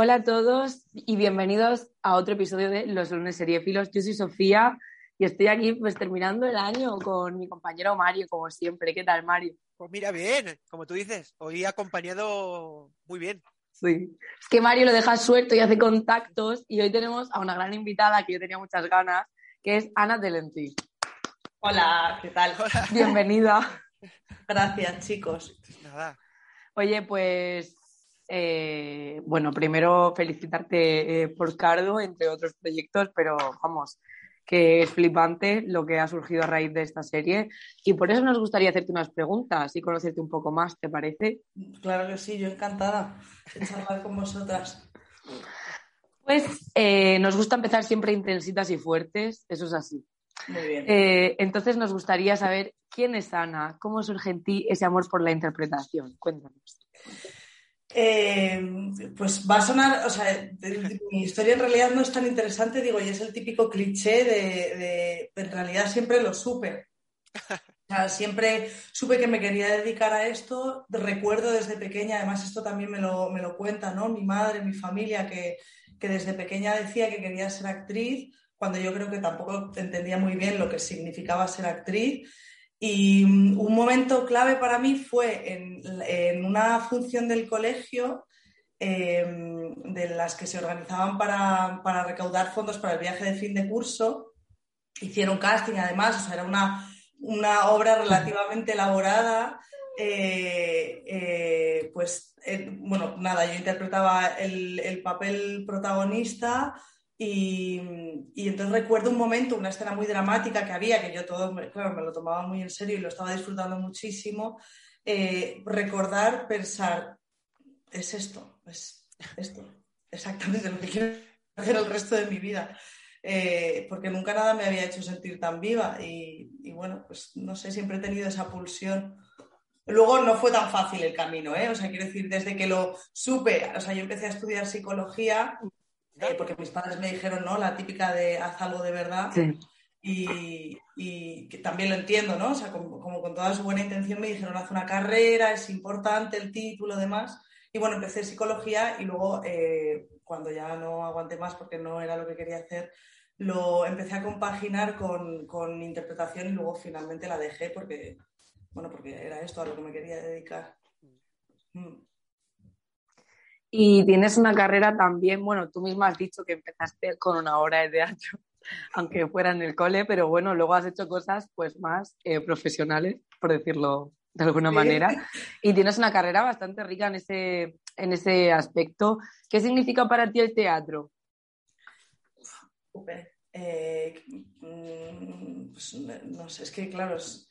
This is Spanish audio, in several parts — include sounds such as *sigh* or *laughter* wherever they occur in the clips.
Hola a todos y bienvenidos a otro episodio de Los lunes seriefilos. Yo soy Sofía y estoy aquí pues terminando el año con mi compañero Mario, como siempre. ¿Qué tal, Mario? Pues mira, bien, como tú dices, hoy acompañado muy bien. Sí, es que Mario lo deja suelto y hace contactos y hoy tenemos a una gran invitada que yo tenía muchas ganas, que es Ana Delenti. Hola, ¿qué tal? Bienvenida. Gracias, chicos. Nada. Oye, pues eh, bueno, primero felicitarte eh, por Cardo, entre otros proyectos, pero vamos, que es flipante lo que ha surgido a raíz de esta serie y por eso nos gustaría hacerte unas preguntas y conocerte un poco más, ¿te parece? Claro que sí, yo encantada de charlar con vosotras. Pues eh, nos gusta empezar siempre intensitas y fuertes, eso es así. Muy bien. Eh, entonces nos gustaría saber quién es Ana, cómo surge en ti ese amor por la interpretación. Cuéntanos. Eh, pues va a sonar, o sea, mi historia en realidad no es tan interesante, digo, y es el típico cliché de, de- en realidad siempre lo supe. O sea, siempre supe que me quería dedicar a esto, recuerdo desde pequeña, además esto también me lo, me lo cuenta, ¿no? Mi madre, mi familia, que, que desde pequeña decía que quería ser actriz, cuando yo creo que tampoco entendía muy bien lo que significaba ser actriz. Y mm, un momento clave para mí fue en, en una función del colegio eh, de las que se organizaban para, para recaudar fondos para el viaje de fin de curso. Hicieron casting, además, o sea, era una, una obra relativamente elaborada. eh, eh, pues, eh, bueno, nada, yo interpretaba el, el papel protagonista y, y entonces recuerdo un momento, una escena muy dramática que había, que yo todo, claro, me lo tomaba muy en serio y lo estaba disfrutando muchísimo. eh, recordar, pensar, es esto, es esto, exactamente lo que quiero hacer el resto de mi vida. Eh, porque nunca nada me había hecho sentir tan viva y, y bueno, pues no sé, siempre he tenido esa pulsión. Luego no fue tan fácil el camino, ¿eh? O sea, quiero decir, desde que lo supe, o sea, yo empecé a estudiar psicología eh, porque mis padres me dijeron, ¿no? La típica de haz algo de verdad. Sí. Y, y que también lo entiendo, ¿no? O sea, como, como con toda su buena intención me dijeron, haz una carrera, es importante el título, demás. Y bueno, empecé psicología y luego, eh, cuando ya no aguanté más porque no era lo que quería hacer, lo empecé a compaginar con, con interpretación y luego finalmente la dejé porque, bueno, porque era esto a lo que me quería dedicar. Mm. Y tienes una carrera también, bueno, tú misma has dicho que empezaste con una obra de teatro, *laughs* aunque fuera en el cole, pero bueno, luego has hecho cosas pues más eh, profesionales, por decirlo de alguna Sí. manera, *laughs* y tienes una carrera bastante rica en ese, en ese aspecto. ¿Qué significa para ti el teatro? Eh, mm, pues, no sé, es que claro, es-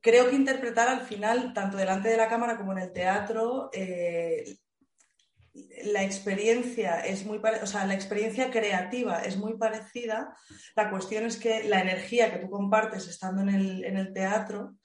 creo que interpretar al final, tanto delante de la cámara como en el teatro, eh, la experiencia es muy o sea, la experiencia creativa es muy parecida. La cuestión es que la energía que tú compartes estando en el, en el teatro,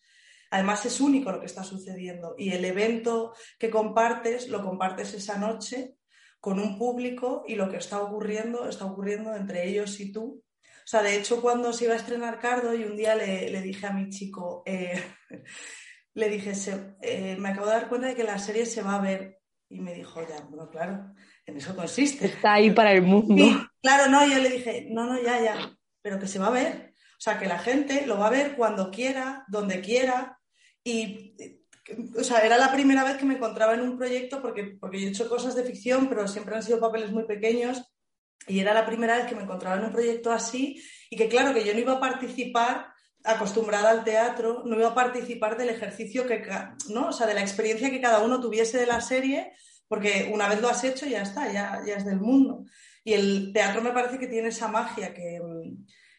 además es único lo que está sucediendo y el evento que compartes lo compartes esa noche con un público y lo que está ocurriendo está ocurriendo entre ellos y tú. O sea, de hecho, cuando se iba a estrenar Cardo y un día le, le dije a mi chico, eh, *laughs* le dije, "Se- eh, me acabo de dar cuenta de que la serie se va a ver. Y me dijo, ya, bueno, claro, en eso consiste. Está ahí para el mundo. Sí, claro, no, yo le dije, no, no, ya, ya, pero que se va a ver. O sea, que la gente lo va a ver cuando quiera, donde quiera. Y, o sea, era la primera vez que me encontraba en un proyecto, porque, porque yo he hecho cosas de ficción, pero siempre han sido papeles muy pequeños. Y era la primera vez que me encontraba en un proyecto así y que, claro, que yo no iba a participar acostumbrada al teatro, no iba a participar del ejercicio que, ¿no? O sea, de la experiencia que cada uno tuviese de la serie, porque una vez lo has hecho ya está, ya, ya es del mundo. Y el teatro me parece que tiene esa magia que,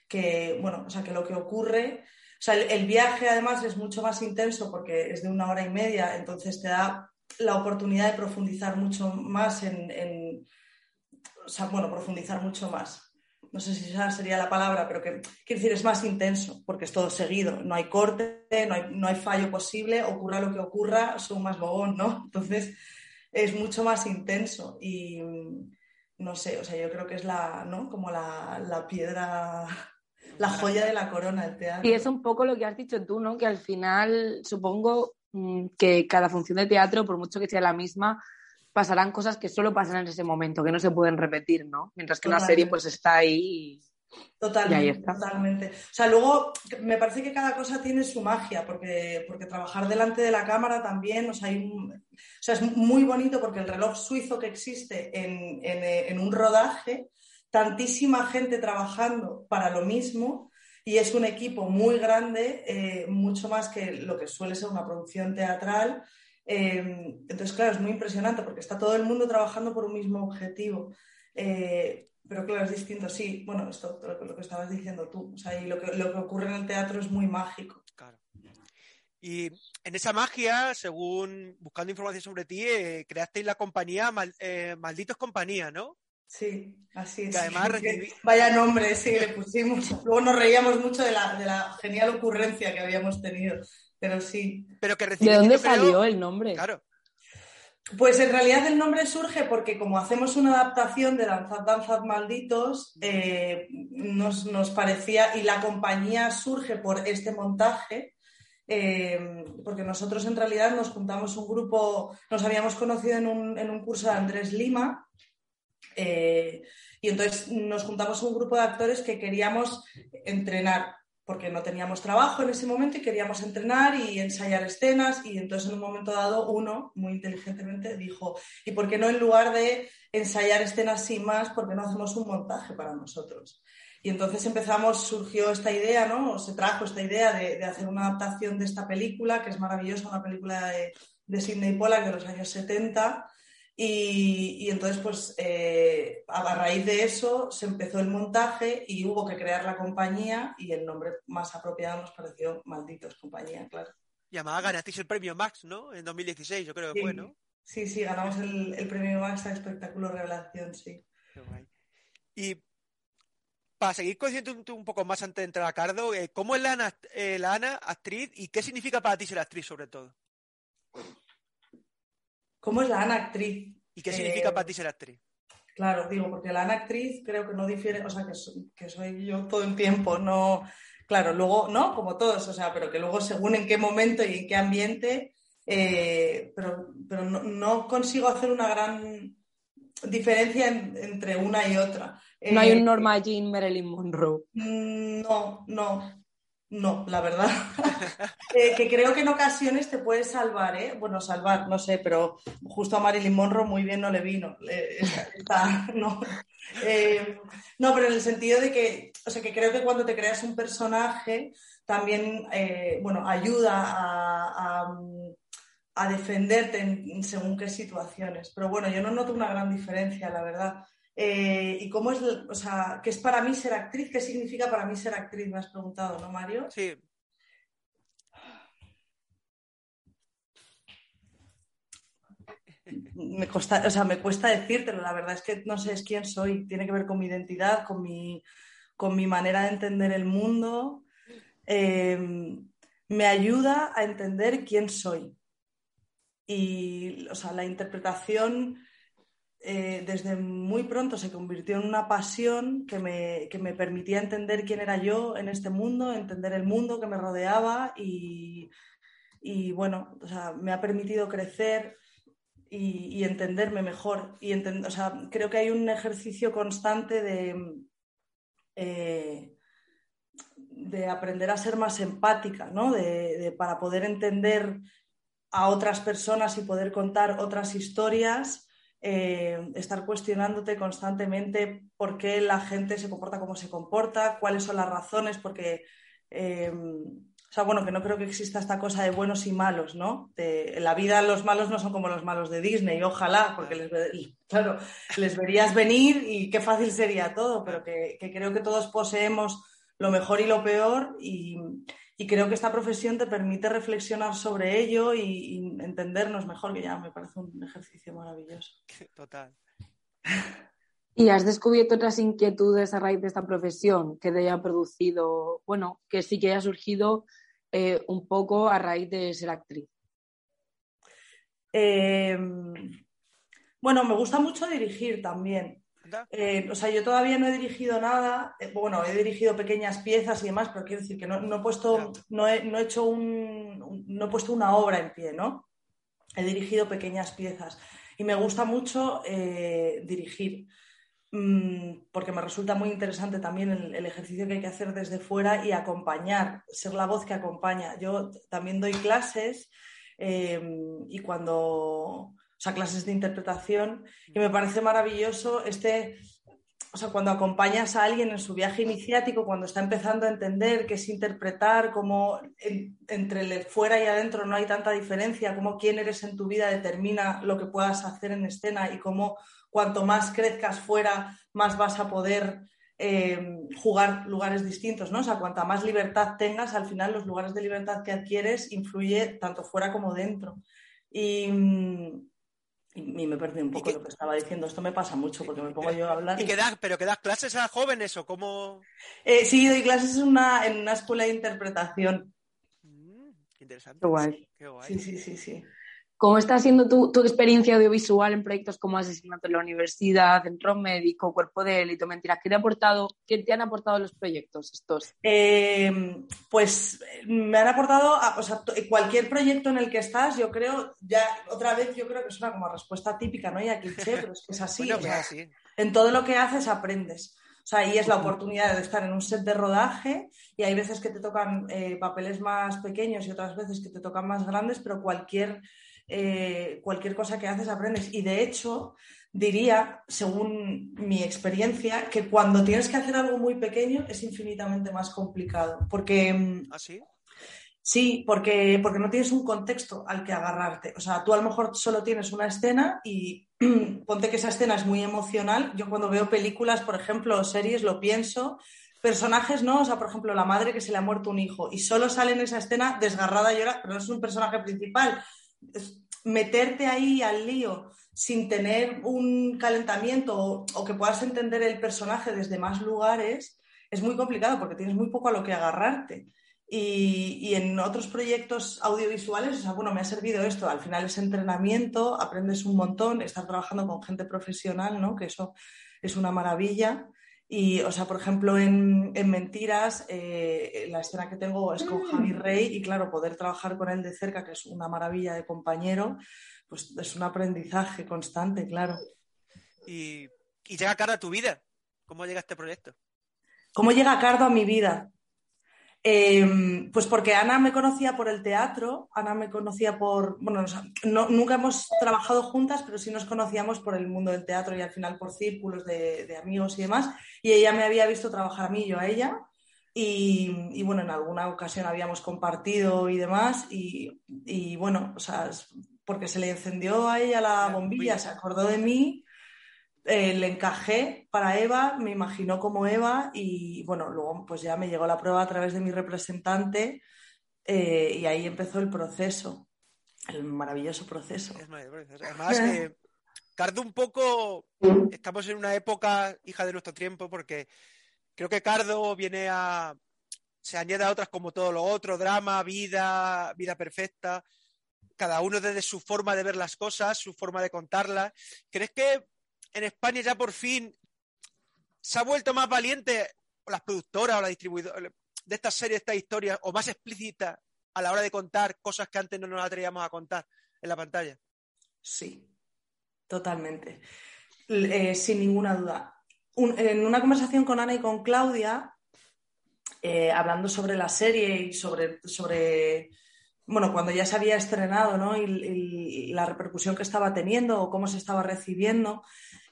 que bueno, o sea, que lo que ocurre, o sea, el, viaje además es mucho más intenso porque es de una hora y media, entonces te da la oportunidad de profundizar mucho más en, en o sea, bueno, profundizar mucho más no sé si esa sería la palabra, pero que quiere decir es más intenso, porque es todo seguido, no hay corte, no hay, no hay fallo posible, ocurra lo que ocurra, son más bobón, ¿no? Entonces es mucho más intenso y no sé, o sea, yo creo que es la, ¿no? Como la, la piedra, la joya de la corona del teatro. Y es un poco lo que has dicho tú, ¿no? Que al final supongo mm, que cada función de teatro, por mucho que sea la misma, pasarán cosas que solo pasan en ese momento, que no se pueden repetir, ¿no? Mientras que una serie pues está ahí Totalmente, totalmente. O sea, luego me parece que cada cosa tiene su magia, porque, porque trabajar delante de la cámara también, o sea, es muy bonito porque el reloj suizo que existe en, en, un rodaje, tantísima gente trabajando para lo mismo, y es un equipo muy grande, eh, mucho más que lo que suele ser una producción teatral. Eh, entonces, claro, es muy impresionante porque está todo el mundo trabajando por un mismo objetivo. Eh, pero claro, es distinto, sí. Bueno, esto lo, que estabas diciendo tú. O sea, y lo que, lo que ocurre en el teatro es muy mágico. Claro. Y en esa magia, según buscando información sobre ti, eh, creasteis la compañía Malditos Compañía, ¿no? Sí, así es. además *laughs* Vaya nombre, sí, le pusimos. Luego nos reíamos mucho de la, de la genial ocurrencia que habíamos tenido pero sí. Pero que ¿De dónde salió el nombre? Claro. Pues en realidad el nombre surge porque como hacemos una adaptación de Danzad, Danzad Malditos, eh, nos, parecía, y la compañía surge por este montaje, eh, porque nosotros en realidad nos juntamos un grupo, nos habíamos conocido en un, curso de Andrés Lima, eh, y entonces nos juntamos un grupo de actores que queríamos entrenar porque no teníamos trabajo en ese momento y queríamos entrenar y ensayar escenas y entonces en un momento dado uno muy inteligentemente dijo, ¿y por qué no en lugar de ensayar escenas sin más, por qué no hacemos un montaje para nosotros? Y entonces empezamos, surgió esta idea, ¿no? Se trajo esta idea de, hacer una adaptación de esta película, que es maravillosa, una película de, de Sidney Pollack de los años 70, y, entonces, pues eh, a raíz de eso se empezó el montaje y hubo que crear la compañía y el nombre más apropiado nos pareció Malditos Compañía, claro. Llamada ganasteis el premio Max, ¿no? En 2016, yo creo que fue, ¿no? Sí, sí, ganamos el, premio Max a Espectáculo Revelación, sí. Y para seguir conociendo un, poco más antes de entrar a Cardo, eh, ¿cómo es la Ana, eh, la Ana actriz y qué significa para ti ser actriz sobre todo? ¿Cómo es la Ana actriz? ¿Y qué significa eh, para ti ser actriz? Claro, digo, porque la Ana actriz creo que no difiere, o sea, que soy, yo todo el tiempo, no. Claro, luego, ¿no? Como todos, o sea, pero que luego según en qué momento y en qué ambiente, eh, pero, pero no, consigo hacer una gran diferencia entre una y otra. No hay un eh, Norma Jean Marilyn Monroe. Mm, no, no. No, la verdad. *laughs* Eh, que creo que en ocasiones te puede salvar, ¿eh? Bueno, salvar, no sé, pero justo a Marilyn Monroe muy bien no le vino. *laughs* no. Eh, no, pero en el sentido de que, o sea, que creo que cuando te creas un personaje también, eh, bueno, ayuda a, a, defenderte según qué situaciones. Pero bueno, yo no noto una gran diferencia, la verdad. Eh, ¿Y cómo es, o sea, qué es para mí ser actriz? ¿Qué significa para mí ser actriz? Me has preguntado, ¿no, Mario? Sí. Me, cuesta, o sea, me cuesta decírtelo, la verdad es que no sé es quién soy, tiene que ver con mi identidad, con mi, con mi manera de entender el mundo. Em, me ayuda a entender quién soy. Y, o sea, la interpretación eh, desde muy pronto se convirtió en una pasión que me, que me, permitía entender quién era yo en este mundo, entender el mundo que me rodeaba y, y bueno, o sea, me ha permitido crecer y, entenderme mejor. Y o sea, creo que hay un ejercicio constante de, eh, de aprender a ser más empática, ¿no? de, para poder entender a otras personas y poder contar otras historias eh, estar cuestionándote constantemente por qué la gente se comporta como se comporta, cuáles son las razones, porque, eh, o sea, bueno, que no creo que exista esta cosa de buenos y malos, ¿no? en la vida los malos no son como los malos de Disney, ojalá, porque les, *laughs* claro, les verías venir y qué fácil sería todo, pero que, creo que todos poseemos lo mejor y lo peor y, creo que esta profesión te permite reflexionar sobre ello y, y, entendernos mejor, que ya me parece un ejercicio maravilloso. *laughs* Total. ¿Y has descubierto otras inquietudes a raíz de esta profesión que te haya producido, bueno, que sí que haya surgido eh, un poco a raíz de ser actriz? Em, bueno, me gusta mucho dirigir también. Eh, o sea, yo todavía no he dirigido nada, eh, bueno, he dirigido pequeñas piezas y demás, pero quiero decir que no, he puesto, no he, hecho un, no he puesto una obra en pie, ¿no? He dirigido pequeñas piezas y me gusta mucho dirigir. Mm, porque me resulta muy interesante también el, ejercicio que hay que hacer desde fuera y acompañar, ser la voz que acompaña. Yo también doy clases em, y cuando, o sea, clases de interpretación y me parece maravilloso este, o sea, cuando acompañas a alguien en su viaje iniciático, cuando está empezando a entender qué es interpretar, cómo entre el fuera y adentro no hay tanta diferencia, cómo quién eres en tu vida determina lo que puedas hacer en escena y cómo cuanto más crezcas fuera, más vas a poder eh, jugar lugares distintos, ¿no? O sea, cuanta más libertad tengas, al final los lugares de libertad que adquieres influye tanto fuera como dentro. Y, me perdí un poco lo que estaba diciendo. Esto me pasa mucho porque me pongo yo a hablar. ¿Y, pero que das clases a jóvenes o cómo? Eh, sí, doy clases en una, en una escuela de interpretación. Mm, interesante. Qué guay. Qué guay. Sí, sí, sí, sí. ¿Cómo está siendo tu, experiencia audiovisual en proyectos como Asesinato en la Universidad, Centro Médico, Cuerpo de Élite, Mentiras? ¿Qué te, ha aportado, ¿Qué te han aportado los proyectos estos? Eh, pues me han aportado, o sea, cualquier proyecto en el que estás, yo creo, ya otra vez yo creo que es una como respuesta típica, ¿no? Ya cliché, pero es que es así. *laughs* Pues en todo lo que haces aprendes. O sea, ahí es la oportunidad de estar en un set de rodaje y hay veces que te tocan eh, papeles más pequeños y otras veces que te tocan más grandes, pero cualquier eh, cualquier cosa que haces aprendes. Y de hecho, diría, según mi experiencia, que cuando tienes que hacer algo muy pequeño es infinitamente más complicado. Porque. ¿Ah, sí? Sí, porque, porque no tienes un contexto al que agarrarte. O sea, tú a lo mejor solo tienes una escena y *clears throat* ponte que esa escena es muy emocional. Yo cuando veo películas, por ejemplo, o series, lo pienso. Personajes no, o sea, por ejemplo, la madre que se le ha muerto un hijo y solo sale en esa escena desgarrada y llora, pero no es un personaje principal, meterte ahí al lío sin tener un calentamiento o, que puedas entender el personaje desde más lugares es muy complicado porque tienes muy poco a lo que agarrarte. Y, en otros proyectos audiovisuales, o sea, bueno, me ha servido esto. Al final es entrenamiento, aprendes un montón, estar trabajando con gente profesional, ¿no? Que eso es una maravilla. Y, o sea, por ejemplo, en, Mentiras, eh, la escena que tengo es con Javi mm. Rey y, claro, poder trabajar con él de cerca, que es una maravilla de compañero, pues es un aprendizaje constante, claro. Y, llega Cardo a tu vida. ¿Cómo llega este proyecto? ¿Cómo llega Cardo a mi vida? Em, pues porque Ana me conocía por el teatro, Ana me conocía por, bueno, nunca hemos trabajado juntas, pero sí nos conocíamos por el mundo del teatro y al final por círculos de, amigos y demás. Y ella me había visto trabajar a mí, yo a ella. Y, bueno, en alguna ocasión habíamos compartido y demás. Y, y bueno, o sea, porque se le encendió a ella la bombilla, se acordó de mí eh, le encajé para Eva, me imaginó como Eva y bueno, luego pues ya me llegó la prueba a través de mi representante eh, y ahí empezó el proceso, el maravilloso proceso. Además, eh, Cardo un poco, estamos en una época hija de nuestro tiempo porque creo que Cardo viene a, se añade a otras como todo lo otro, drama, vida, vida perfecta, cada uno desde su forma de ver las cosas, su forma de contarlas. ¿Crees que en España ya por fin se ha vuelto más valiente las productoras o la distribuidora de estas series, estas historias, o más explícita a la hora de contar cosas que antes no nos atrevíamos a contar en la pantalla. Sí, totalmente. Eh, sin ninguna duda. en una conversación con Ana y con Claudia, eh, hablando sobre la serie y sobre, sobre bueno, cuando ya se había estrenado, ¿no? Y, la repercusión que estaba teniendo o cómo se estaba recibiendo,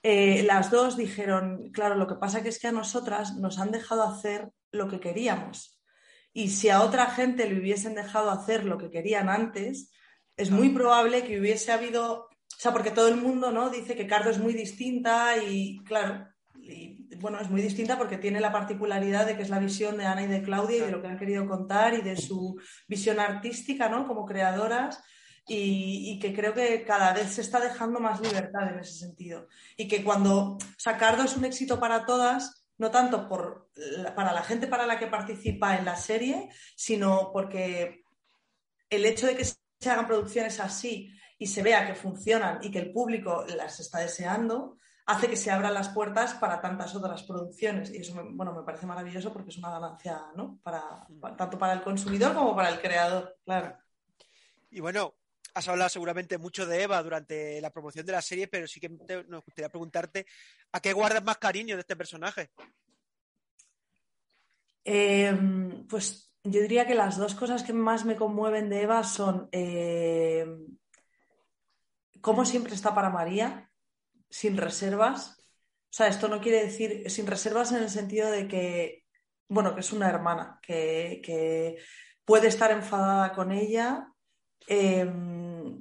eh, las dos dijeron, claro, lo que pasa que es que a nosotras nos han dejado hacer lo que queríamos. y si a otra gente le hubiesen dejado hacer lo que querían antes, es muy probable que hubiese habido, o sea, porque todo el mundo ¿no? dice que Cardo es muy distinta y claro, y, bueno, es muy distinta porque tiene la particularidad de que es la visión de Ana y de Claudia y de lo que han querido contar y de su visión artística, ¿no? Como creadoras. Y, que creo que cada vez se está dejando más libertad en ese sentido. Y que cuando o sea, Cardo es un éxito para todas, no tanto por, para la gente para la que participa en la serie, sino porque el hecho de que se hagan producciones así y se vea que funcionan y que el público las está deseando, hace que se abran las puertas para tantas otras producciones. Y eso me, bueno, me parece maravilloso porque es una ganancia, ¿no? Para, tanto para el consumidor como para el creador, claro. Y bueno, has hablado seguramente mucho de Eva durante la promoción de la serie, pero sí que nos gustaría preguntarte ¿a qué guardas más cariño de este personaje? Em, pues yo diría que las dos cosas que más me conmueven de Eva son em, cómo siempre está para María, sin reservas. O sea, esto no quiere decir sin reservas en el sentido de que, bueno, que es una hermana, que, puede estar enfadada con ella. Em,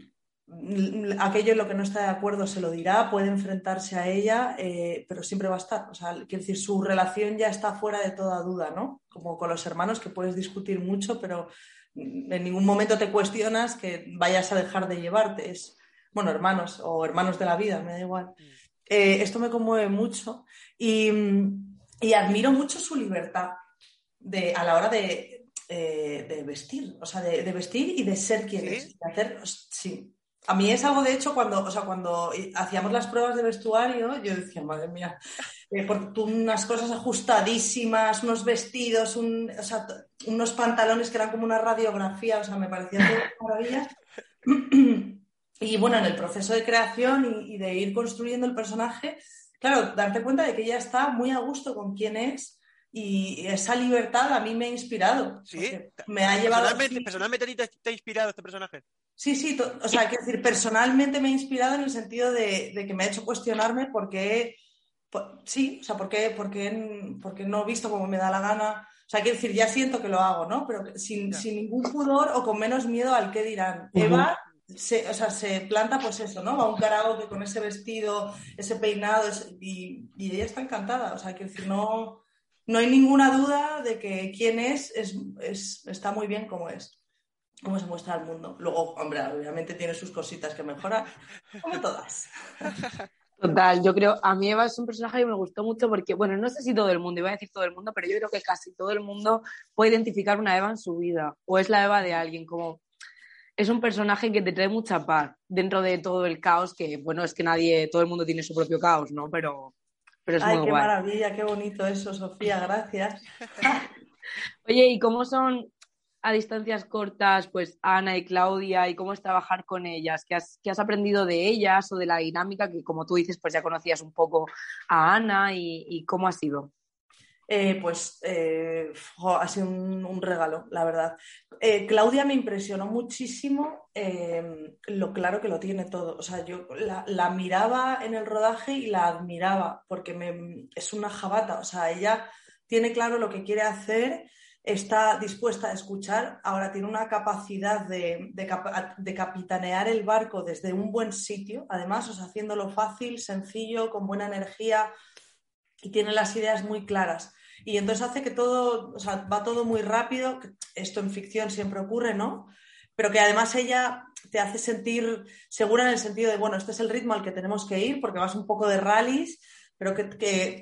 aquello en lo que no está de acuerdo se lo dirá, puede enfrentarse a ella, eh, pero siempre va a estar. O sea, quiero decir, su relación ya está fuera de toda duda, ¿no? Como con los hermanos, que puedes discutir mucho, pero en ningún momento te cuestionas que vayas a dejar de llevarte. Es, bueno, hermanos o hermanos de la vida, me da igual. Mm. Eh, esto me conmueve mucho y, admiro mucho su libertad de, a la hora de, eh, vestir, o sea, de, vestir y de ser quien es. hacer, sí, a mí es algo, de hecho, cuando, o sea, cuando hacíamos las pruebas de vestuario, yo decía, madre mía, eh, unas cosas ajustadísimas, unos vestidos, unos pantalones que eran como una radiografía, o sea, me parecían maravillas. *clears throat* Y bueno, en el proceso de creación y, de ir construyendo el personaje, claro, darte cuenta de que ella está muy a gusto con quién es y esa libertad a mí me ha inspirado. Sí, me ha llevado. Personalmente, personalmente te, te ha inspirado este personaje. Sí, sí, o sea, quiero decir, personalmente me ha inspirado en el sentido de, que me ha hecho cuestionarme por qué, sí, o sea, por qué, por, qué, no he visto como me da la gana. O sea, quiero decir, ya siento que lo hago, ¿no? Pero sin, ningún pudor o con menos miedo al qué dirán. Eva se, o sea, se planta pues eso, ¿no? Va un karaoke con ese vestido, ese peinado y, ella está encantada. O sea, decir, no, no hay ninguna duda de que quién es, es está muy bien como es cómo se muestra al mundo. Luego, hombre, obviamente tiene sus cositas que mejorar, como todas. Total, yo creo, a mí Eva es un personaje que me gustó mucho porque, bueno, no sé si todo el mundo, iba a decir todo el mundo, pero yo creo que casi todo el mundo puede identificar una Eva en su vida, o es la Eva de alguien, como es un personaje que te trae mucha paz dentro de todo el caos, que, bueno, es que nadie, todo el mundo tiene su propio caos, ¿no? Pero, pero es Ay, muy qué maravilla, qué bonito eso, Sofía, gracias. *laughs* Oye, ¿y cómo son a distancias cortas, pues Ana y Claudia y cómo es trabajar con ellas? ¿Qué has, has aprendido de ellas o de la dinámica que, como tú dices, pues ya conocías un poco a Ana y, cómo ha sido? Eh, pues eh, ha sido un, regalo, la verdad. Eh, Claudia me impresionó muchísimo lo claro que lo tiene todo. O sea, yo la, miraba en el rodaje y la admiraba porque es una jabata. O sea, ella tiene claro lo que quiere hacer está dispuesta a escuchar, ahora tiene una capacidad de, capitanear el barco desde un buen sitio, además, o sea, haciéndolo fácil, sencillo, con buena energía y tiene las ideas muy claras. Y entonces hace que todo, o sea, va todo muy rápido, esto en ficción siempre ocurre, ¿no? Pero que además ella te hace sentir segura en el sentido de, bueno, este es el ritmo al que tenemos que ir, porque vas un poco de rallies pero que,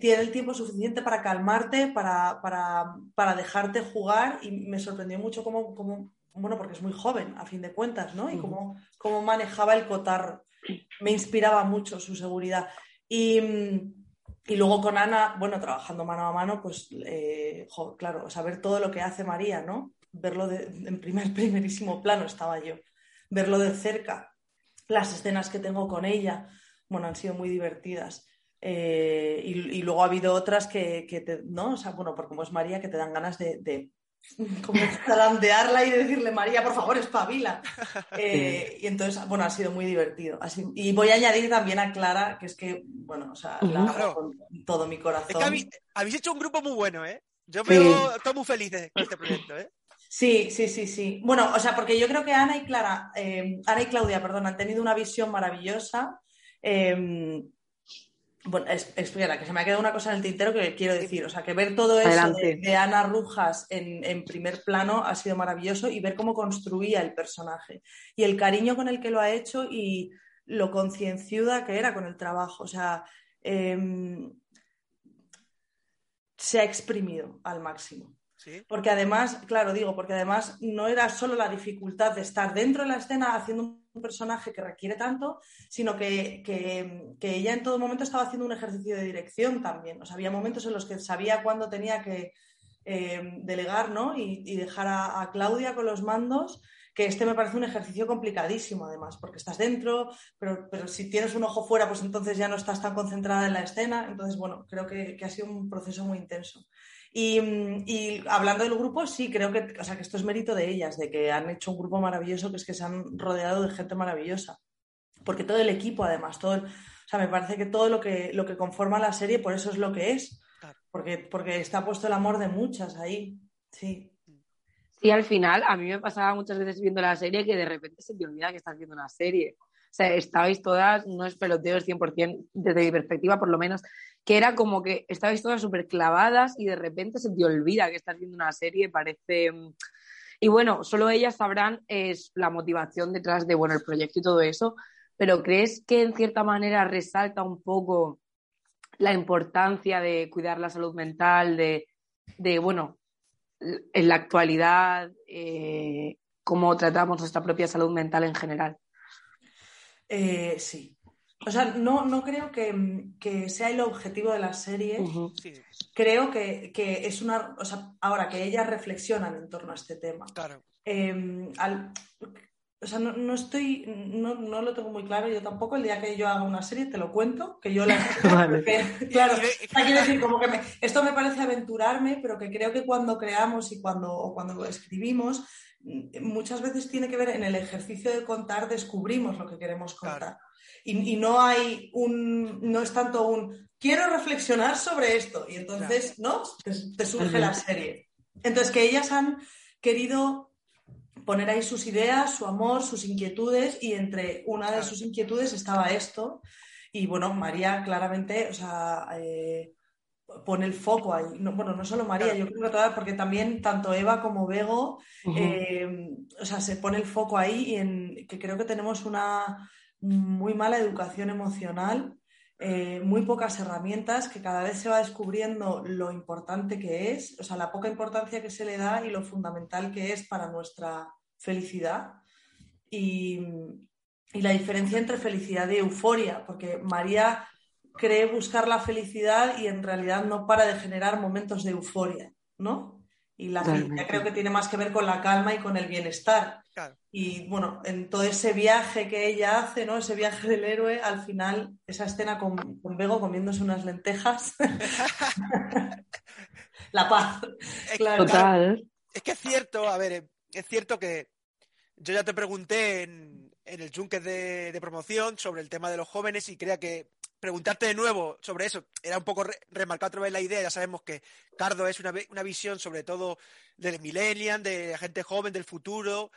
tiene el tiempo suficiente para calmarte, para, para, dejarte jugar y me sorprendió mucho cómo, cómo, bueno, porque es muy joven a fin de cuentas, ¿no? Y cómo, cómo manejaba el cotarro. Me inspiraba mucho su seguridad. Y, y luego con Ana, bueno, trabajando mano a mano, pues, eh, claro, saber todo lo que hace María, ¿no? Verlo en primer, *laughs* primerísimo plano estaba yo. Verlo de cerca, las escenas que tengo con ella, bueno, han sido muy divertidas. Eh, y, luego ha habido otras que, te, ¿no? O sea, bueno, por como es María, que te dan ganas de, de como zarandearla y decirle, María, por favor, espabila. *laughs* Eh, y entonces, bueno, ha sido muy divertido. Así, y voy a añadir también a Clara, que es que, bueno, o sea, con todo mi corazón. habéis, hecho un grupo muy bueno, ¿eh? Yo veo, estoy muy feliz con este proyecto, ¿eh? Sí, sí, sí, sí. Bueno, o sea, porque yo creo que Ana y Clara, eh, Ana y Claudia, perdón, han tenido una visión maravillosa. Eh, bueno, espera, que se me ha quedado una cosa en el tintero que quiero decir. O sea, que ver todo eso de, Ana Rujas en, primer plano ha sido maravilloso y ver cómo construía el personaje y el cariño con el que lo ha hecho y lo concienciuda que era con el trabajo. O sea, em, se ha exprimido al máximo. Porque además, claro, digo, porque además no era solo la dificultad de estar dentro de la escena haciendo un personaje que requiere tanto, sino que, ella en todo momento estaba haciendo un ejercicio de dirección también. O sea, había momentos en los que sabía cuándo tenía que eh, delegar ¿no? y, dejar a, Claudia con los mandos que este me parece un ejercicio complicadísimo además, porque estás dentro, pero, pero, si tienes un ojo fuera, pues entonces ya no estás tan concentrada en la escena. Entonces, bueno, creo que, que ha sido un proceso muy intenso. Y, hablando del grupo, sí, creo que, o sea, que esto es mérito de ellas, de que han hecho un grupo maravilloso, que es que se han rodeado de gente maravillosa. Porque todo el equipo, además, todo o sea, me parece que todo lo que, lo que conforma la serie, por eso es lo que es. Porque, porque está puesto el amor de muchas ahí. Sí. Y al final, a mí me pasaba muchas veces viendo la serie que de repente se te olvida que estás viendo una serie. Sea, estabais todas, no es peloteo, es 100% desde mi perspectiva, por lo menos, que era como que estabais todas súper clavadas y de repente se te olvida que estás viendo una serie, parece... Mm, y bueno, solo ellas sabrán es la motivación detrás de, bueno, el proyecto y todo eso, pero ¿crees que en cierta manera resalta un poco la importancia de cuidar la salud mental, de, de bueno, en la actualidad, eh, cómo tratamos nuestra propia salud mental en general? Eh, sí. O sea, no, no creo que, sea el objetivo de la serie. Creo que, es una. O sea, ahora que ellas reflexionan en torno a este tema. Claro. Em, o sea, no, estoy, no, lo tengo muy claro, yo tampoco. El día que yo haga una serie te lo cuento, que yo la. *laughs* claro, quiero decir, como que esto me parece aventurarme, pero que creo que cuando creamos y cuando, cuando lo escribimos, muchas veces tiene que ver en el ejercicio de contar, descubrimos lo que queremos contar. Y, no hay un, no es tanto un quiero reflexionar sobre esto. Y entonces, ¿no? Te, surge la serie. Entonces, que ellas han querido poner ahí sus ideas, su amor, sus inquietudes, y entre una de sus inquietudes estaba esto. Y bueno, María claramente, o sea, eh, pone el foco ahí. No, bueno, no solo María, yo creo que todas, porque también tanto Eva como Bego, eh, o sea, se pone el foco ahí y en que creo que tenemos una muy mala educación emocional, eh, muy pocas herramientas, que cada vez se va descubriendo lo importante que es, o sea, la poca importancia que se le da y lo fundamental que es para nuestra felicidad. Y, y la diferencia entre felicidad y euforia, porque María cree buscar la felicidad y en realidad no para de generar momentos de euforia, ¿no? Y la felicidad creo que tiene más que ver con la calma y con el bienestar. Y bueno, en todo ese viaje que ella hace, ¿no? Ese viaje del héroe, al final, esa escena con, con Bego comiéndose unas lentejas. *laughs* la paz. Es, Total. Es que es cierto, a ver, es cierto que yo ya te pregunté en, el Junket de, promoción sobre el tema de los jóvenes y creía que preguntarte de nuevo sobre eso era un poco remarcar otra vez la idea. Ya sabemos que Cardo es una, una visión sobre todo del millennial, de gente joven, del futuro.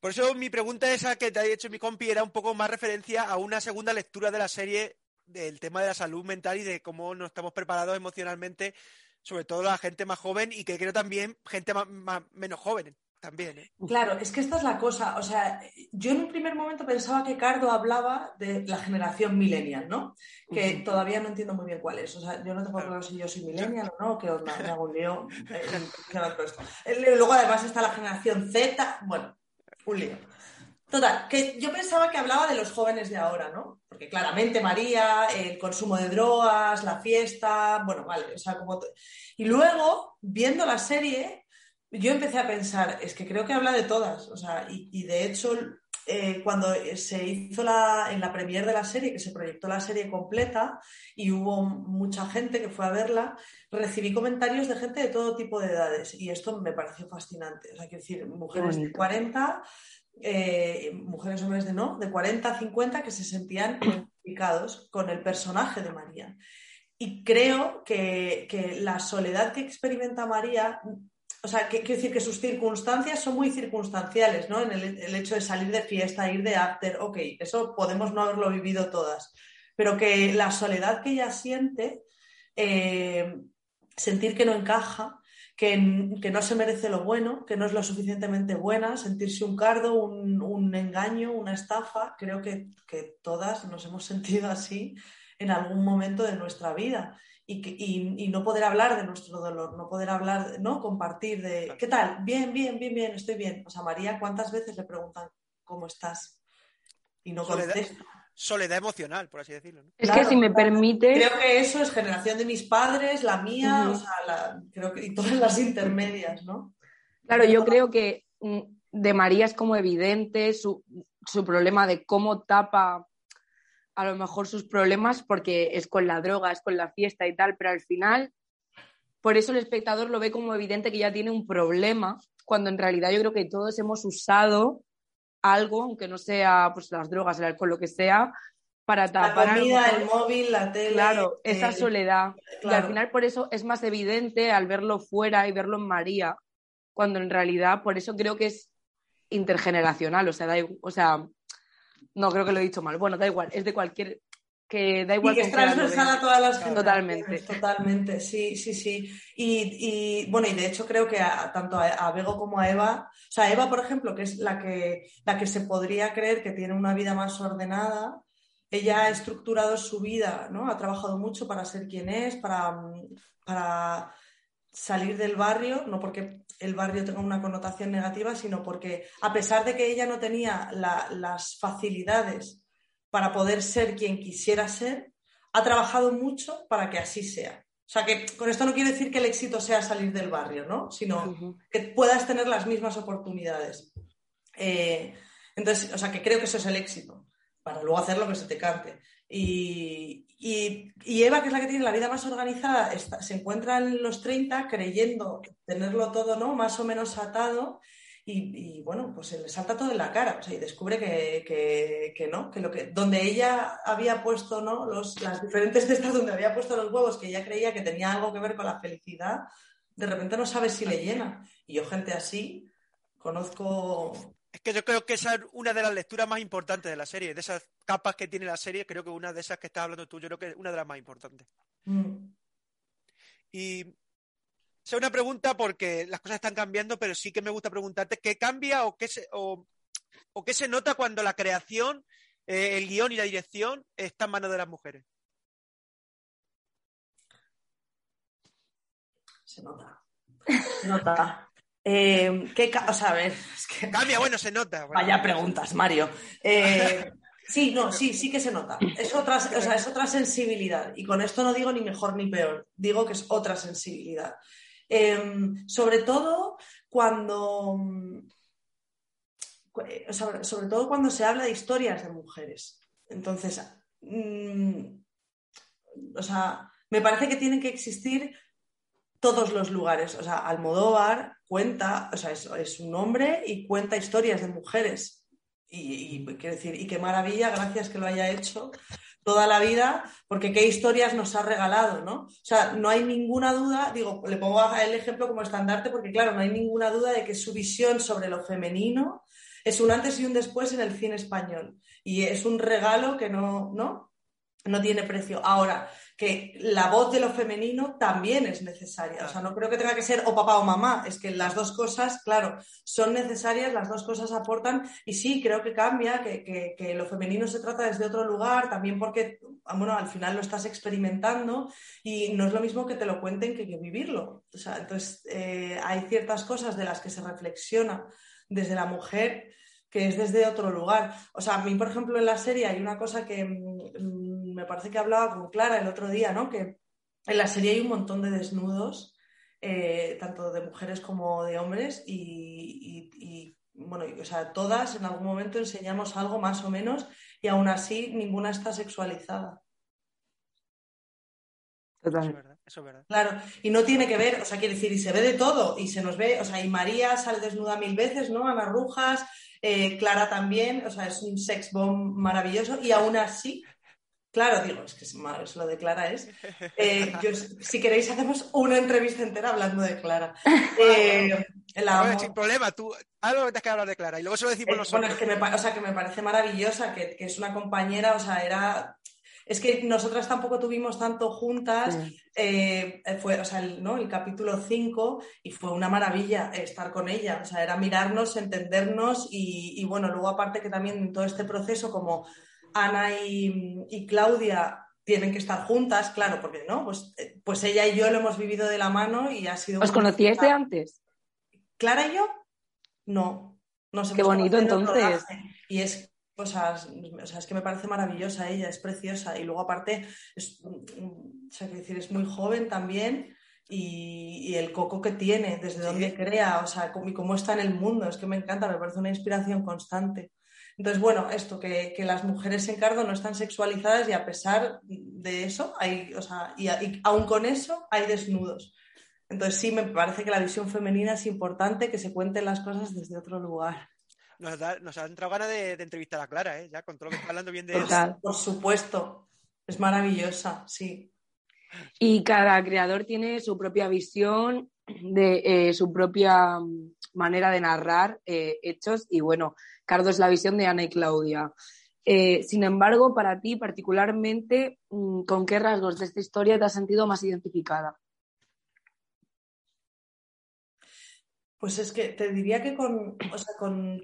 Por eso mi pregunta esa que te ha hecho mi compi era un poco más referencia a una segunda lectura de la serie del tema de la salud mental y de cómo nos estamos preparados emocionalmente, sobre todo la gente más joven y que creo también gente más menos joven también. ¿eh? Claro, es que esta es la cosa. O sea, yo en un primer momento pensaba que Cardo hablaba de la generación millennial, ¿no? Que todavía no entiendo muy bien cuál es. O sea, yo no tengo claro si yo soy millennial o no, que onda, me hago un lío. *laughs* Eh, luego además está la generación Z. Bueno, un lío. Total, que yo pensaba que hablaba de los jóvenes de ahora, ¿no? Porque claramente María, el consumo de drogas, la fiesta, bueno, vale, o sea, como... Y luego, viendo la serie, yo empecé a pensar, es que creo que habla de todas, o sea, y, de hecho, eh, cuando se hizo la, en la premier de la serie, que se proyectó la serie completa y hubo mucha gente que fue a verla, recibí comentarios de gente de todo tipo de edades y esto me pareció fascinante. O sea, quiero decir, mujeres de 40, eh, mujeres hombres de no, de 40 a 50 que se sentían *clears throat* identificados con el personaje de María. Y creo que, que la soledad que experimenta María o sea, quiero decir que sus circunstancias son muy circunstanciales, ¿no? En el, hecho de salir de fiesta, ir de after, ok, eso podemos no haberlo vivido todas, pero que la soledad que ella siente, eh, sentir que no encaja, que, no se merece lo bueno, que no es lo suficientemente buena, sentirse un cardo, un, engaño, una estafa, creo que, que todas nos hemos sentido así en algún momento de nuestra vida y, no poder hablar de nuestro dolor, no poder hablar, ¿no? Compartir de, ¿qué tal? Bien, bien, bien, bien, estoy bien. O sea, María, ¿cuántas veces le preguntan cómo estás? Y no soledad, soledad emocional, por así decirlo. Es que si me permite... Creo que eso es generación de mis padres, la mía, o sea, creo que, y todas las intermedias, ¿no? Claro, yo creo que mm, de María es como evidente su, su problema de cómo tapa a lo mejor sus problemas porque es con la droga, es con la fiesta y tal, pero al final, por eso el espectador lo ve como evidente que ya tiene un problema, cuando en realidad yo creo que todos hemos usado algo, aunque no sea pues las drogas, el alcohol, lo que sea, para tapar. La comida, el móvil, la tele. Claro, esa soledad. Y al final por eso es más evidente al verlo fuera y verlo en María, cuando en realidad por eso creo que es intergeneracional, o sea, da, o sea no, creo que lo he dicho mal. Bueno, da igual, es de cualquier. Que da igual. Y que es transversal a todas las Totalmente. Totalmente, sí, sí, sí. Y, bueno, y de hecho creo que tanto a, Bego como a Eva, o sea, Eva, por ejemplo, que es la que, la que se podría creer que tiene una vida más ordenada, ella ha estructurado su vida, ¿no? Ha trabajado mucho para ser quien es, para, para salir del barrio, no porque el barrio tenga una connotación negativa, sino porque a pesar de que ella no tenía las facilidades para poder ser quien quisiera ser, ha trabajado mucho para que así sea. O sea, que con esto no quiere decir que el éxito sea salir del barrio, ¿no? Sino que puedas tener las mismas oportunidades. Eh, entonces, o sea, que creo que eso es el éxito, para luego hacer lo que se te cante. Y, Eva, que es la que tiene la vida más organizada, se encuentra en los 30 creyendo tenerlo todo ¿no? más o menos atado y, bueno, pues se le salta todo en la cara o sea, y descubre que, no, que, lo que donde ella había puesto ¿no? Los, las diferentes cestas donde había puesto los huevos que ella creía que tenía algo que ver con la felicidad, de repente no sabe si le llena. Y yo gente así conozco es que yo creo que esa es una de las lecturas más importantes de la serie, de esas capas que tiene la serie, creo que una de esas que estás hablando tú, yo creo que es una de las más importantes. Mm. Y es una pregunta porque las cosas están cambiando, pero sí que me gusta preguntarte qué cambia o qué se, o, qué se nota cuando la creación, eh, el guion y la dirección están en manos de las mujeres. Se nota. Se nota. Eh, ¿qué o sea, a ver, Cambia, bueno, se nota. Vaya preguntas, Mario. Eh, sí, no, sí, sí que se nota. Es otra, o sea, es otra sensibilidad. Y con esto no digo ni mejor ni peor, digo que es otra sensibilidad. Em, sobre todo cuando. O sea, sobre todo cuando se habla de historias de mujeres. Entonces, mm, o sea, me parece que tienen que existir todos los lugares. O sea, Almodóvar cuenta, o sea, es, un hombre y cuenta historias de mujeres. Y, quiero decir, y qué maravilla, gracias que lo haya hecho toda la vida, porque qué historias nos ha regalado, ¿no? O sea, no hay ninguna duda, digo, le pongo el ejemplo como estandarte, porque claro, no hay ninguna duda de que su visión sobre lo femenino es un antes y un después en el cine español. Y es un regalo que no, ¿no? No tiene precio. Ahora, que la voz de lo femenino también es necesaria. O sea, no creo que tenga que ser o papá o mamá, es que las dos cosas, claro, son necesarias, las dos cosas aportan y sí, creo que cambia, que, lo femenino se trata desde otro lugar, también porque, bueno, al final lo estás experimentando y no es lo mismo que te lo cuenten que, que vivirlo. O sea, entonces eh, hay ciertas cosas de las que se reflexiona desde la mujer que es desde otro lugar. O sea, a mí, por ejemplo, en la serie hay una cosa que mm, me parece que hablaba con Clara el otro día, ¿no? Que en la serie hay un montón de desnudos, eh, tanto de mujeres como de hombres, y, bueno, o sea, todas en algún momento enseñamos algo más o menos, y aún así ninguna está sexualizada. Eso es verdad. Claro, y no tiene que ver, o sea, quiere decir, y se ve de todo, y se nos ve, o sea, y María sale desnuda mil veces, ¿no? Ana Rujas, eh, Clara también, o sea, es un sex bomb maravilloso, y aún así Claro, digo, es que es lo de Clara es. Eh, si queréis, hacemos una entrevista entera hablando de Clara. *laughs* Eh, sin problema, tú algo que tienes que hablar de Clara y luego se lo decimos nosotros. Bueno, es que me, o sea, que me parece maravillosa, que, que, es una compañera, o sea, era es que nosotras tampoco tuvimos tanto juntas, eh, fue, o sea, el, ¿no? el capítulo 5 y fue una maravilla estar con ella, o sea, era mirarnos, entendernos y, bueno, luego aparte que también todo este proceso como Ana y, Claudia tienen que estar juntas, claro, porque no, pues, eh, pues ella y yo lo hemos vivido de la mano y ha sido... ¿Os conocíais de antes? ¿Clara y yo? No. Qué bonito entonces. Y es o sea, es que me parece maravillosa ella, es preciosa. Y luego aparte, es, decir, es muy joven también y, el coco que tiene, desde donde crea, o sea, y cómo está en el mundo, es que me encanta, me parece una inspiración constante. Entonces, bueno, esto, que, las mujeres en cardo no están sexualizadas y a pesar de eso, hay, o sea, y, y aún con eso hay desnudos. Entonces sí, me parece que la visión femenina es importante, que se cuenten las cosas desde otro lugar nos, ha entrado ganas de, entrevistar a Clara, ¿eh? Ya con todo lo que está hablando bien de Total, Por supuesto, es maravillosa, sí. Y cada creador tiene su propia visión, de eh, su propia mm, manera de narrar eh, hechos y bueno, Cardo es la visión de Ana y Claudia. Eh, sin embargo, para ti particularmente, mm, ¿con qué rasgos de esta historia te has sentido más identificada? Pues es que te diría que con,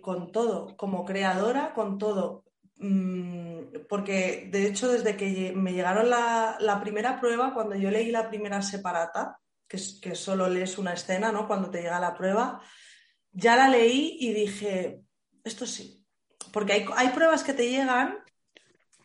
con, todo, como creadora, con todo. Mm, porque de hecho, desde que me llegaron la, primera prueba, cuando yo leí la primera separata, que, que solo lees una escena, ¿no? Cuando te llega la prueba, ya la leí y dije, esto sí. Porque hay, hay pruebas que te llegan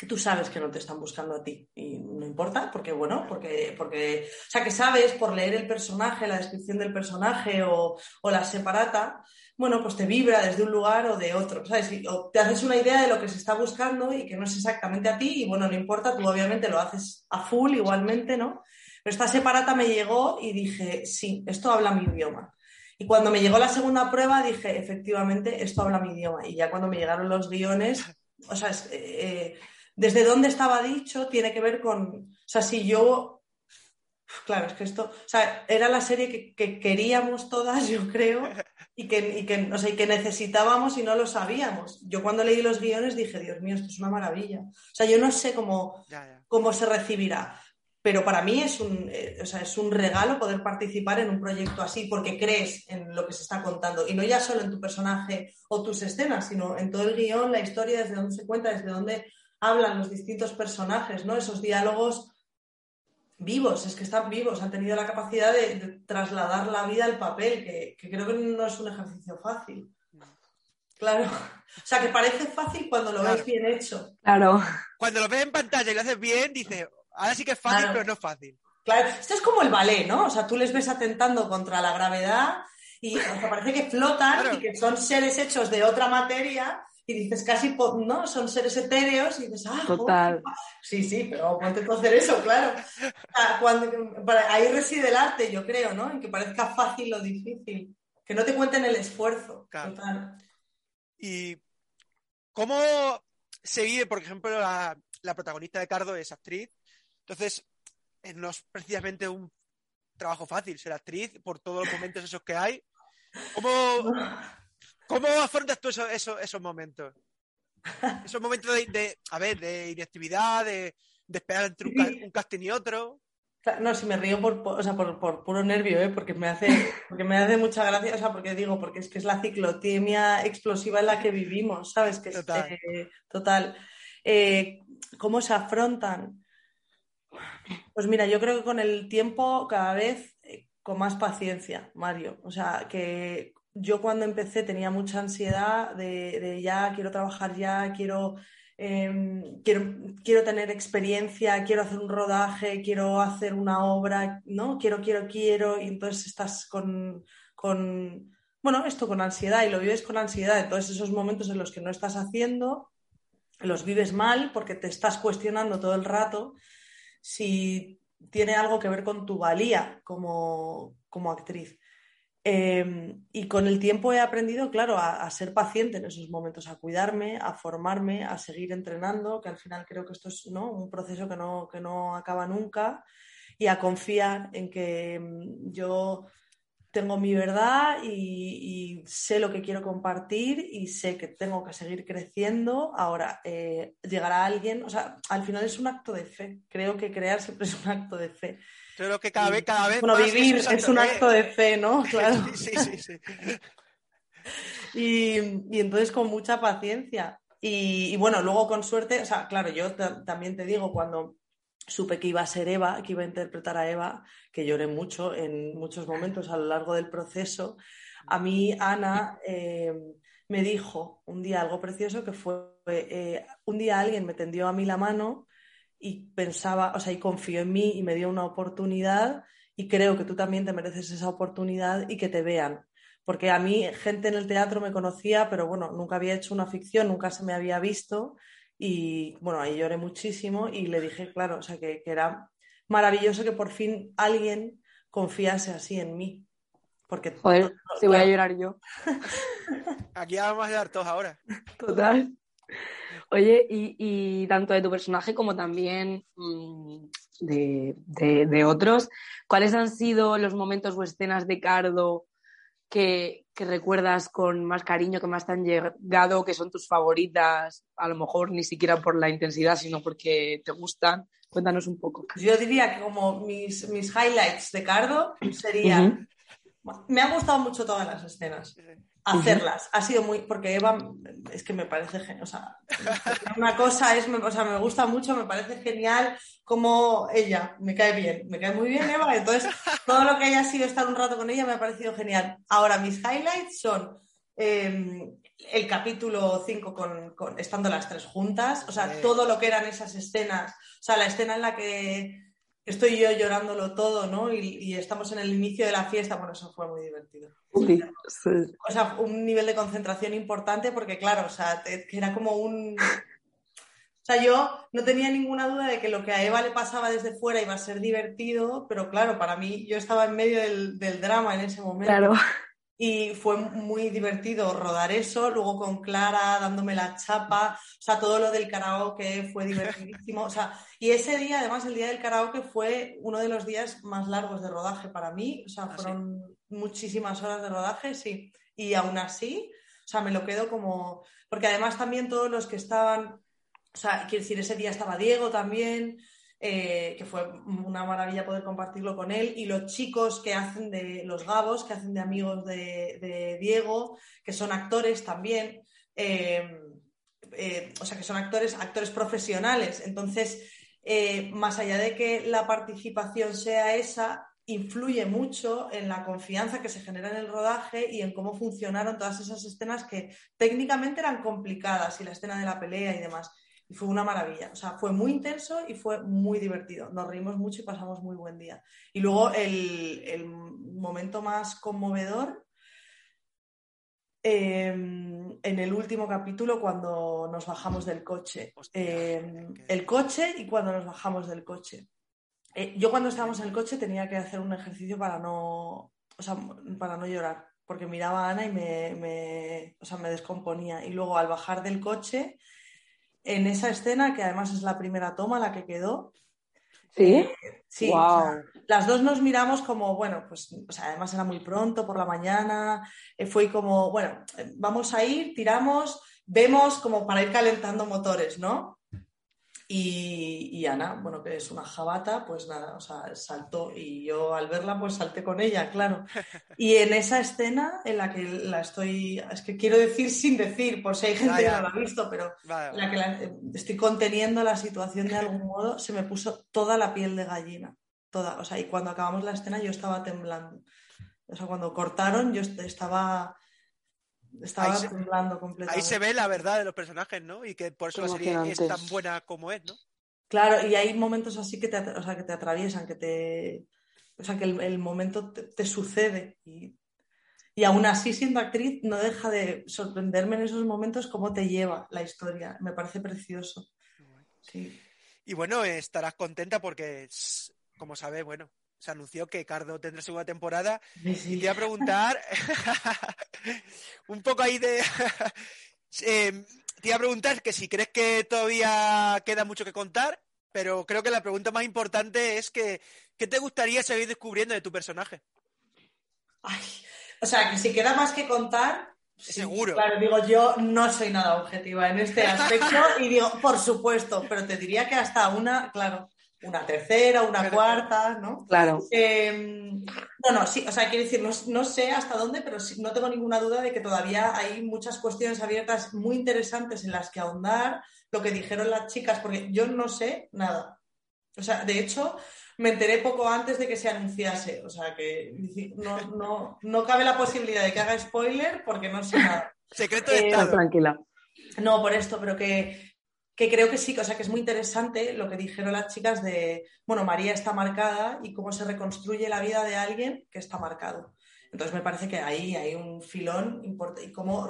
tú sabes que no te están buscando a ti y no importa, porque bueno, porque, porque, o sea, que sabes por leer el personaje, la descripción del personaje o, la separata, bueno, pues te vibra desde un lugar o de otro, ¿sabes? o te haces una idea de lo que se está buscando y que no es exactamente a ti y bueno, no importa, tú obviamente lo haces a full igualmente, ¿no? Pero esta separata me llegó y dije, sí, esto habla mi idioma. Y cuando me llegó la segunda prueba dije, efectivamente, esto habla mi idioma. Y ya cuando me llegaron los guiones, o sea, eh, desde dónde estaba dicho tiene que ver con, o sea, si yo, claro, es que esto, o sea, era la serie que, queríamos todas, *laughs* yo creo, y que, y que, o sea, y que necesitábamos y no lo sabíamos. Yo cuando leí los guiones dije, Dios mío, esto es una maravilla. O sea, yo no sé cómo, cómo se recibirá, pero para mí es un, eh, o sea, es un regalo poder participar en un proyecto así, porque crees en lo que se está contando, y no ya solo en tu personaje o tus escenas, sino en todo el guion, la historia, desde dónde se cuenta, desde dónde hablan los distintos personajes, ¿no? Esos diálogos vivos, es que están vivos, han tenido la capacidad de, trasladar la vida al papel, que, creo que no es un ejercicio fácil. Claro. O sea, que parece fácil cuando lo ves bien hecho. Claro. Cuando lo ves en pantalla y lo haces bien, dice, ahora sí que es fácil, pero no es fácil. Claro, esto es como el ballet, ¿no? O sea, tú les ves atentando contra la gravedad y parece que flotan y que son seres hechos de otra materia y dices casi, ¿no? Son seres etéreos y dices, ah, Total. sí, sí, pero ponte a hacer eso, claro. ahí reside el arte, yo creo, ¿no? En que parezca fácil lo difícil, que no te cuenten el esfuerzo. Total. ¿Y cómo se vive, por ejemplo, la, protagonista de Cardo es actriz? Entonces, eh, no es precisamente un trabajo fácil ser actriz por todos los momentos esos que hay. ¿Cómo, *laughs* ¿Cómo afrontas tú esos momentos? *laughs* Esos momentos de, a ver, de inactividad, de, esperar entre un, casting y otro. No, si me río por, por, puro nervio, ¿eh? porque, me hace, porque me hace mucha gracia, o sea, porque digo, porque es que es la ciclotimia explosiva en la que vivimos, ¿sabes? Que total. Eh, total. Eh, ¿Cómo se afrontan? Pues mira, yo creo que con el tiempo cada vez eh, con más paciencia, Mario. O sea, que yo cuando empecé tenía mucha ansiedad de, ya quiero trabajar ya, quiero, em, quiero, quiero, tener experiencia, quiero hacer un rodaje, quiero hacer una obra, ¿no? Quiero, quiero, quiero, y entonces estás con, con, bueno, esto con ansiedad y lo vives con ansiedad, entonces esos momentos en los que no estás haciendo, los vives mal porque te estás cuestionando todo el rato si tiene algo que ver con tu valía como, como actriz. Em, y con el tiempo he aprendido, claro, a, ser paciente en esos momentos, a cuidarme, a formarme, a seguir entrenando, que al final creo que esto es ¿no? un proceso que no, que no acaba nunca, y a confiar en que em, yo tengo mi verdad y, sé lo que quiero compartir y sé que tengo que seguir creciendo. Ahora, eh, llegará alguien, o sea, al final es un acto de fe. Creo que crear siempre es un acto de fe. Creo que cada vez, cada vez bueno, vivir es, un acto de fe, ¿no? *laughs* Claro. Sí, sí, sí. y, entonces con mucha paciencia. Y, bueno, luego con suerte, o sea, claro, yo también te digo, cuando supe que iba a ser Eva, que iba a interpretar a Eva, que lloré mucho en muchos momentos a lo largo del proceso. A mí, Ana eh, me dijo un día algo precioso que fue, eh, un día alguien me tendió a mí la mano y pensaba, o sea, y confió en mí y me dio una oportunidad y creo que tú también te mereces esa oportunidad y que te vean. Porque a mí gente en el teatro me conocía, pero bueno, nunca había hecho una ficción, nunca se me había visto y bueno, ahí lloré muchísimo y le dije, claro, o sea, que, era maravilloso que por fin alguien confiase así en mí. Porque Joder, si voy a llorar yo. Aquí vamos a llorar todos ahora. Total. Oye, y, tanto de tu personaje como también mm, de, otros, ¿cuáles han sido los momentos o escenas de Cardo que, recuerdas con más cariño, que más te han llegado, que son tus favoritas, a lo mejor ni siquiera por la intensidad, sino porque te gustan? Cuéntanos un poco. Yo diría que como mis, mis highlights de Cardo serían... Me han gustado mucho todas las escenas hacerlas. Ha sido muy, porque Eva es que me parece genial, o sea, *laughs* una cosa es, o sea, me gusta mucho, me parece genial como ella, me cae bien, me cae muy bien Eva, entonces *laughs* todo lo que haya sido estar un rato con ella me ha parecido genial. Ahora, mis highlights son em, el capítulo 5 con, con, estando las tres juntas, o sea, todo lo que eran esas escenas, o sea, la escena en la que estoy yo llorándolo todo, ¿no? Y, estamos en el inicio de la fiesta, bueno, eso fue muy divertido. O sea, un nivel de concentración importante porque, claro, o sea, era como un... O sea, yo no tenía ninguna duda de que lo que a Eva le pasaba desde fuera iba a ser divertido, pero claro, para mí yo estaba en medio del, del drama en ese momento. Claro y fue muy divertido rodar eso, luego con Clara dándome la chapa, o sea, todo lo del karaoke fue divertidísimo, o sea, y ese día, además, el día del karaoke fue uno de los días más largos de rodaje para mí, o sea, ¿Ah, fueron muchísimas horas de rodaje, sí, y aún así, o sea, me lo quedo como, porque además también todos los que estaban, o sea, quiero decir, ese día estaba Diego también, eh, que fue una maravilla poder compartirlo con él, y los chicos que hacen de los gabos, que hacen de amigos de, Diego, que son actores también, eh, eh, o sea, que son actores, actores profesionales. Entonces, más allá de que la participación sea esa, influye mucho en la confianza que se genera en el rodaje y en cómo funcionaron todas esas escenas que técnicamente eran complicadas y la escena de la pelea y demás. Y fue una maravilla. O sea, fue muy intenso y fue muy divertido. Nos reímos mucho y pasamos muy buen día. Y luego el, momento más conmovedor, em, en el último capítulo, cuando nos bajamos del coche. Em, el coche y cuando nos bajamos del coche. Eh, yo cuando estábamos en el coche tenía que hacer un ejercicio para no, para no llorar, porque miraba a Ana y me, me, me descomponía. Y luego al bajar del coche en esa escena, que además es la primera toma la que quedó. Sí. Eh, sí. las dos nos miramos como, bueno, pues además era muy pronto por la mañana. Eh, fue como, bueno, vamos a ir, tiramos, vemos como para ir calentando motores, ¿no? Y, Ana, bueno, que es una jabata, pues nada, o sea, saltó y yo al verla pues salté con ella, claro. *laughs* Y en esa escena en la que la estoy, es que quiero decir sin decir, por si hay gente que no la ha visto, pero la que estoy conteniendo la situación de algún modo, se me puso toda la piel de gallina, toda, o sea, y cuando acabamos la escena yo estaba temblando. O sea, cuando cortaron yo estaba estaba temblando completamente. Ahí se ve la verdad de los personajes, ¿no? Y que por eso la serie es tan buena como es, ¿no? Claro, y hay momentos así que te, o sea, que te atraviesan, que te. O sea, que el, momento te, sucede. Y, y, aún así, siendo actriz, no deja de sorprenderme en esos momentos cómo te lleva la historia. Me parece precioso. Sí. Y bueno, estarás contenta porque, como sabes, bueno, se anunció que Cardo tendrá segunda temporada. Y te iba a preguntar, *laughs* un poco ahí de... *laughs* Eh, te iba a preguntar que si crees que todavía queda mucho que contar, pero creo que la pregunta más importante es que, ¿qué te gustaría seguir descubriendo de tu personaje? o sea, que si queda más que contar, Seguro. Claro, digo, yo no soy nada objetiva en este *laughs* aspecto y digo, por supuesto, pero te diría que hasta una, claro, una tercera, una cuarta, ¿no? Claro. Em, no, no, sí, o sea, quiero decir, no, sé hasta dónde, pero sí, no tengo ninguna duda de que todavía hay muchas cuestiones abiertas muy interesantes en las que ahondar, lo que dijeron las chicas, porque yo no sé nada. O sea, de hecho, me enteré poco antes de que se anunciase, o sea, que no, no, cabe la posibilidad de que haga spoiler porque no sé nada. *laughs* Secreto de eh, Tranquila. No, por esto, pero que que creo que sí, o sea, que es muy interesante lo que dijeron las chicas de, bueno, María está marcada y cómo se reconstruye la vida de alguien que está marcado. Entonces me parece que ahí hay un filón importante y cómo,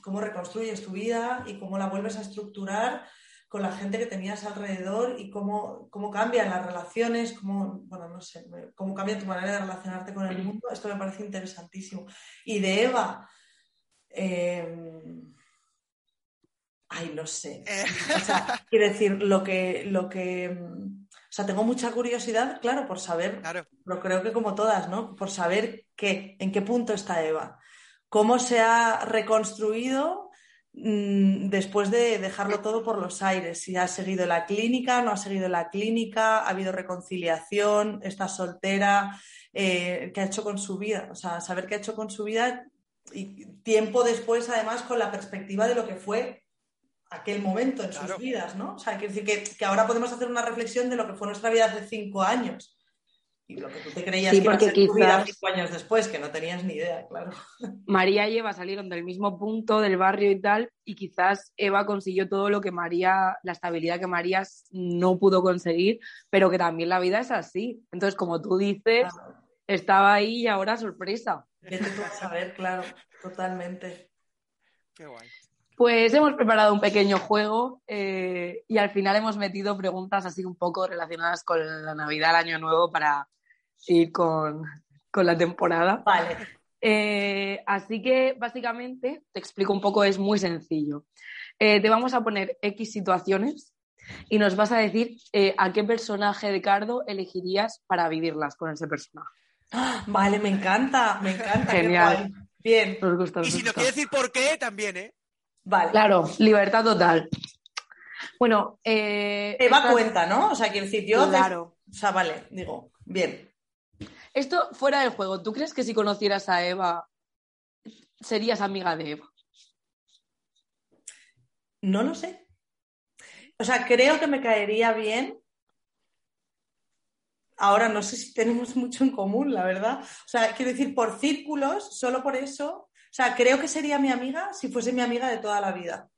cómo reconstruyes tu vida y cómo la vuelves a estructurar con la gente que tenías alrededor y cómo, cómo cambian las relaciones, cómo, bueno, no sé, cómo cambia tu manera de relacionarte con el mundo. Esto me parece interesantísimo. Y de Eva, eh, Ay, no sé. Eh. O sea, *laughs* quiero decir, lo que, lo que. O sea, tengo mucha curiosidad, claro, por saber, claro. pero creo que como todas, ¿no? Por saber qué, en qué punto está Eva. Cómo se ha reconstruido mm, después de dejarlo todo por los aires. Si ha seguido la clínica, no ha seguido la clínica, ha habido reconciliación, está soltera, eh, qué ha hecho con su vida. O sea, saber qué ha hecho con su vida y tiempo después, además, con la perspectiva de lo que fue aquel momento en sus vidas, ¿no? O sea, quiere decir que, ahora podemos hacer una reflexión de lo que fue nuestra vida hace cinco años. Y lo que tú te creías que iba a ser tu vida cinco años después, que no tenías ni idea, claro. *laughs* María y Eva salieron del mismo punto del barrio y tal, y quizás Eva consiguió todo lo que María, la estabilidad que María no pudo conseguir, pero que también la vida es así. Entonces, como tú dices, estaba ahí y ahora sorpresa. ¿Qué te puedes saber? Claro, totalmente. Qué guay. Pues hemos preparado un pequeño juego eh, y al final hemos metido preguntas así un poco relacionadas con la Navidad, el Año Nuevo, para ir con, la temporada. Vale. Eh, así que básicamente, te explico un poco, es muy sencillo. Eh, te vamos a poner X situaciones y nos vas a decir a qué personaje de Cardo elegirías para vivirlas con ese personaje. Vale, me encanta, me encanta. Genial. Bien. Nos gusta, y si nos quiere decir por qué, también, ¿eh? Vale. Claro, libertad total. Bueno, eh, Eva cuenta, ¿no? O sea, quiero decir, yo. Claro. O sea, vale, digo, bien. Esto fuera del juego, ¿tú crees que si conocieras a Eva serías amiga de Eva? No lo sé. O sea, creo que me caería bien. Ahora no sé si tenemos mucho en común, la verdad. O sea, quiero decir, por círculos, solo por eso, o sea, creo que sería mi amiga si fuese mi amiga de toda la vida.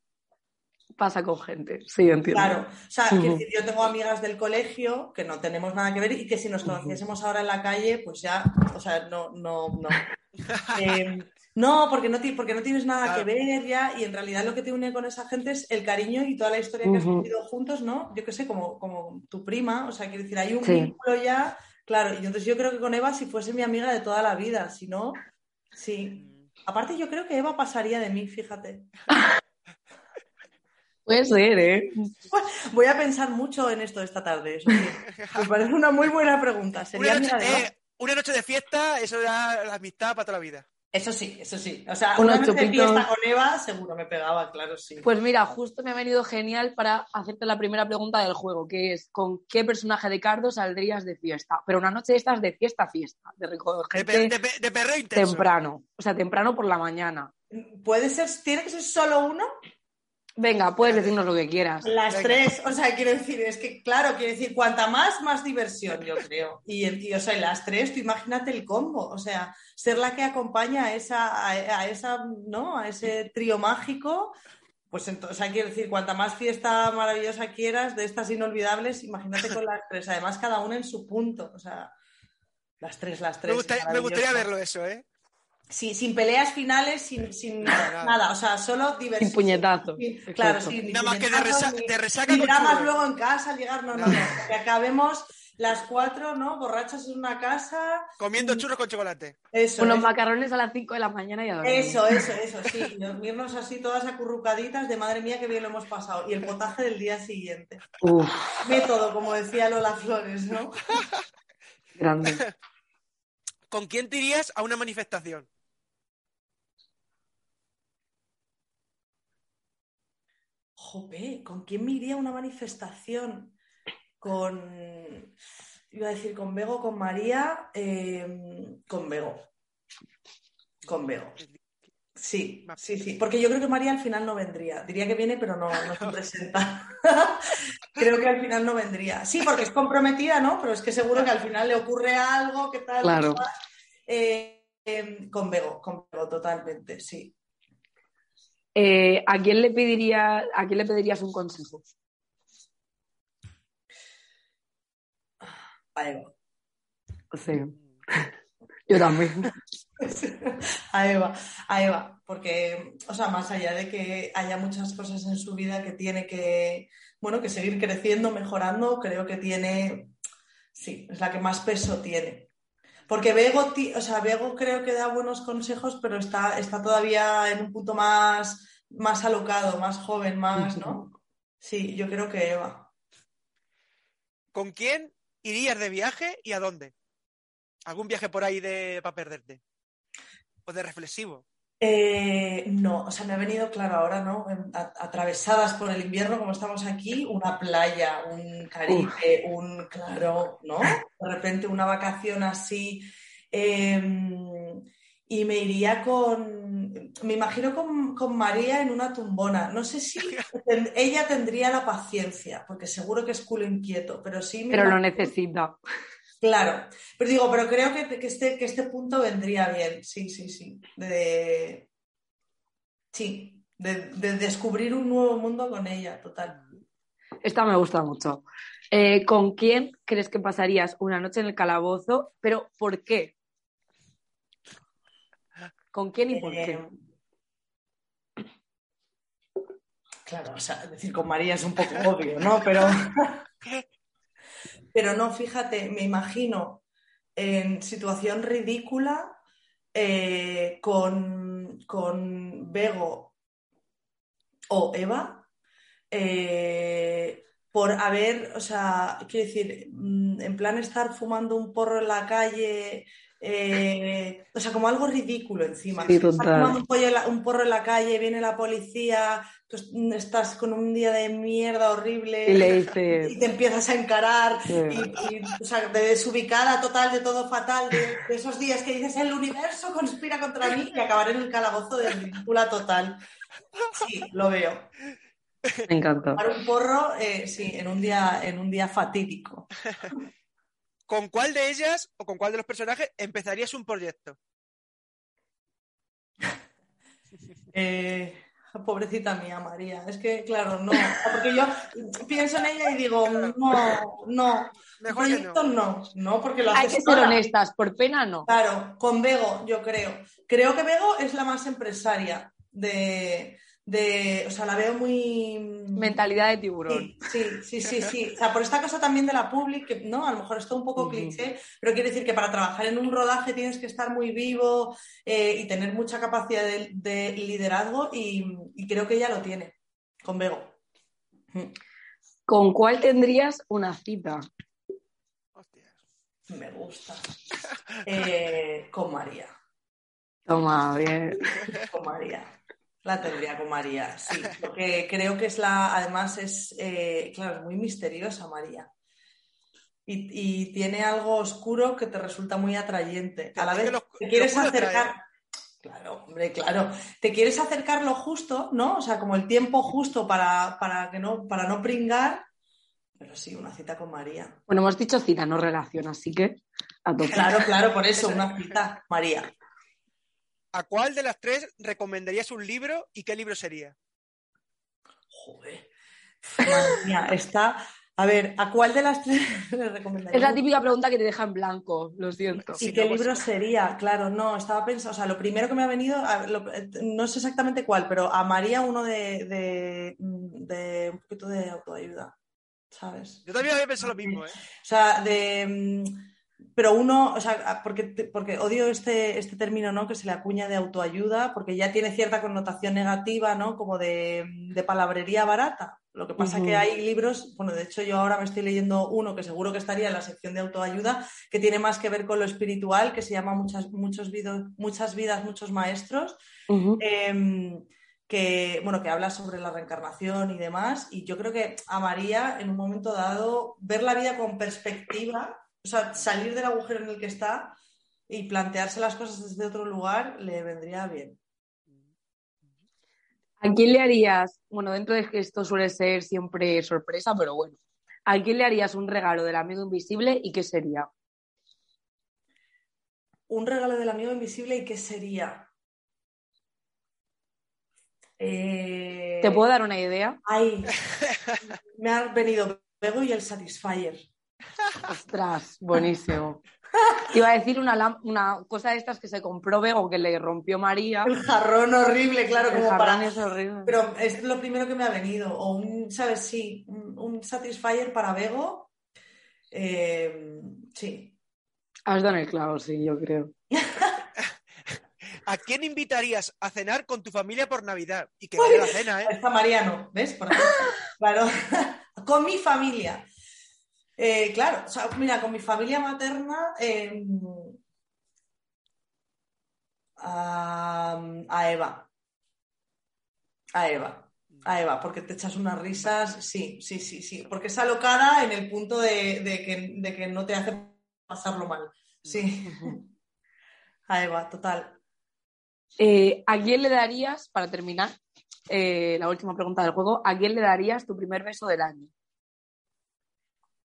Pasa con gente, sí, entiendo. Claro, o sea, yo tengo amigas del colegio que no tenemos nada que ver y que si nos conociésemos ahora en la calle, pues ya, o sea, no, no, no. *laughs* Em, no, porque no, porque no tienes nada que ver ya y en realidad lo que te une con esa gente es el cariño y toda la historia que has vivido juntos, ¿no? Yo qué sé, como, como tu prima, o sea, quiero decir, hay un vínculo ya, claro, y entonces yo creo que con Eva si fuese mi amiga de toda la vida, si no, sí. Aparte, yo creo que Eva pasaría de mí, fíjate. *laughs* Puede ser, ¿eh? *laughs* Voy a pensar mucho en esto esta tarde. Me parece una muy buena pregunta. ¿Sería una, noche, eh, una noche de fiesta, eso da la amistad para toda la vida. Eso sí, eso sí. O sea, una noche de fiesta con Eva seguro me pegaba, claro, sí. Pues mira, justo me ha venido genial para hacerte la primera pregunta del juego, que es ¿con qué personaje de Cardo saldrías de fiesta? Pero una noche de estas de fiesta a fiesta, de recoger de, de, perro intenso. Temprano, o sea, temprano por la mañana. ¿Puede ser, tiene que ser solo uno? Venga, puedes decirnos lo que quieras. Las tres, o sea, quiero decir, es que, claro, quiero decir, cuanta más, más diversión, yo creo. Y, y o sea, las tres, tú imagínate el combo, o sea, ser la que acompaña a esa, a, esa, ¿no? A ese trío mágico, pues entonces, o sea, quiero decir, cuanta más fiesta maravillosa quieras, de estas inolvidables, imagínate con las tres, además cada una en su punto, o sea, las tres, las tres. me gustaría verlo eso, ¿eh? Sin peleas finales, sin, sin nada, o sea, solo diversión. Sin puñetazo. claro, sin Nada más que de, resaca. Ni dramas luego en casa al llegar, no, no, no, que acabemos las cuatro, ¿no? Borrachas en una casa. Comiendo churros con chocolate. Eso. Unos macarrones a las 5 de la mañana y a dormir. Eso, eso, eso, sí. Dormirnos así todas acurrucaditas de madre mía que bien lo hemos pasado. Y el potaje del día siguiente. Uf. Método, como decía Lola Flores, ¿no? Grande. *laughs* ¿Con quién te irías a una manifestación? Jope, ¿con quién me iría a una manifestación? Con, iba a decir con Bego, con María, eh, con Bego. Con Bego. Sí, sí, sí. Porque yo creo que María al final no vendría. Diría que viene, pero no, no se *laughs* presenta. *laughs* creo que al final no vendría. Sí, porque es comprometida, ¿no? Pero es que seguro que al final le ocurre algo, ¿qué tal? Claro. Eh, em, con Bego, con Bego, totalmente, sí. Eh, ¿a, quién le pediría, ¿A quién le pedirías un consejo? A Eva. Sí. *laughs* Yo también. A Eva, a Eva, porque, o sea, más allá de que haya muchas cosas en su vida que tiene que, bueno, que seguir creciendo, mejorando, creo que tiene, sí, es la que más peso tiene. Porque Bego, o sea, Bego creo que da buenos consejos, pero está, está todavía en un punto más, más alocado, más joven, más, ¿no? Sí, yo creo que Eva. ¿Con quién irías de viaje y a dónde? ¿Algún viaje por ahí de para perderte? ¿O de reflexivo? Eh, no, o sea, me ha venido claro ahora, ¿no? atravesadas por el invierno, como estamos aquí, una playa, un Caribe, un, claro, ¿no? De repente una vacación así. Em, y me iría con, me imagino con, María en una tumbona. No sé si *laughs* ella tendría la paciencia, porque seguro que es culo inquieto, pero sí. pero lo necesita. Claro, pero digo, pero creo que, que, este, que este punto vendría bien, sí, sí, sí. De, sí, de, descubrir un nuevo mundo con ella, total. Esta me gusta mucho. Eh, ¿Con quién crees que pasarías una noche en el calabozo? Pero ¿por qué? ¿Con quién y por qué? Eh, claro, o sea, decir con María es un poco obvio, ¿no? Pero *laughs* Pero no, fíjate, me imagino en situación ridícula eh, con, con Bego o Eva eh, por haber, o sea, quiero decir, mm, en plan estar fumando un porro en la calle eh, o sea, como algo ridículo encima. Sí. Un, un, porro en la calle, viene la policía, tú estás con un día de mierda horrible y, le dice... *laughs* y te empiezas a encarar, y, o sea, de desubicada total, de todo fatal, de, esos días que dices el universo conspira contra mí y acabar en el calabozo de ridícula total. Sí, lo veo. Me encanta. Para un porro, eh, sí, en un día, en un día fatídico. ¿Con cuál de ellas o con cuál de los personajes empezarías un proyecto? *laughs* Eh, *laughs* pobrecita mía, María. Es que, claro, no. Porque yo pienso en ella y digo, *laughs* no, no. Mejor proyecto no. no. porque lo Hay que ser honestas, por pena no. Claro, con Bego, yo creo. Creo que Bego es la más empresaria de, de, o sea, la veo muy... Mentalidad de tiburón. Sí, sí, sí, sí, O sea, por esta cosa también de la public, que no, a lo mejor esto un poco cliché, pero quiere decir que para trabajar en un rodaje tienes que estar muy vivo eh, y tener mucha capacidad de, liderazgo y, creo que ella lo tiene, con Bego. ¿Con cuál tendrías una cita? Me gusta. *laughs* Eh, con María. Toma, bien. Con María. La tendría con María, sí, porque creo que es la, además es, eh, claro, es muy misteriosa María. Y, tiene algo oscuro que te resulta muy atrayente. A la vez te quieres acercar. Claro, hombre, claro. Te quieres acercar lo justo, ¿no? O sea, como el tiempo justo para, para, que no, para no pringar. Pero sí, una cita con María. Bueno, hemos dicho cita, no relación, así que a Claro, claro, por eso, una cita, María. ¿A cuál de las tres recomendarías un libro y qué libro sería? Joder. Madre mía, está. A ver, ¿a cuál de las tres *laughs* le recomendaría? Es la típica pregunta que te deja en blanco, lo siento. ¿Y qué libro sería? Claro, no, estaba pensando, o sea, lo primero que me ha venido, no sé exactamente cuál, pero a María uno de, de, de un poquito de autoayuda. ¿sabes? Yo también había pensado lo mismo, ¿eh? O sea, de... Pero uno, o sea, porque, porque odio este, este término, ¿no? Que se le acuña de autoayuda, porque ya tiene cierta connotación negativa, ¿no? Como de, de palabrería barata. Lo que pasa Ujú. que hay libros, bueno, de hecho yo ahora me estoy leyendo uno que seguro que estaría en la sección de autoayuda, que tiene más que ver con lo espiritual, que se llama Muchas, muchos vido- muchas vidas, muchos maestros, em, que, bueno, que habla sobre la reencarnación y demás. Y yo creo que a María, en un momento dado, ver la vida con perspectiva, o sea, salir del agujero en el que está y plantearse las cosas desde otro lugar, le vendría bien. ¿A quién le harías, bueno, dentro de que esto suele ser siempre sorpresa, pero bueno, ¿a quién le harías un regalo del amigo invisible y qué sería? Un regalo del amigo invisible, ¿y qué sería? Eh, ¿Te puedo dar una idea? Ay, me ha venido Bego y el Satisfyer. Ostras, buenísimo. Iba a decir una, una cosa de estas que se compró Bego que le rompió María. El jarrón horrible, claro, El como jarrón para... es horrible. Pero es lo primero que me ha venido. O un, ¿sabes? Sí, un, un Satisfyer para Bego. Eh, sí. Has dado en el clavo, sí, yo creo. *laughs* ¿A quién invitarías a cenar con tu familia por Navidad? Y que vaya a la cena, ¿eh? Está Mariano, ¿ves? Por. *laughs* Claro. con mi familia. Eh, claro, o sea, mira, con mi familia materna eh, a, a Eva. A Eva. A Eva, porque te echas unas risas, sí, sí, sí, sí. Porque es alocada en el punto de, de que, de que no te hace pasarlo mal. Sí. *laughs* A Eva, total. Eh, ¿A quién le darías, para terminar, eh, la última pregunta del juego, ¿a quién le darías tu primer beso del año?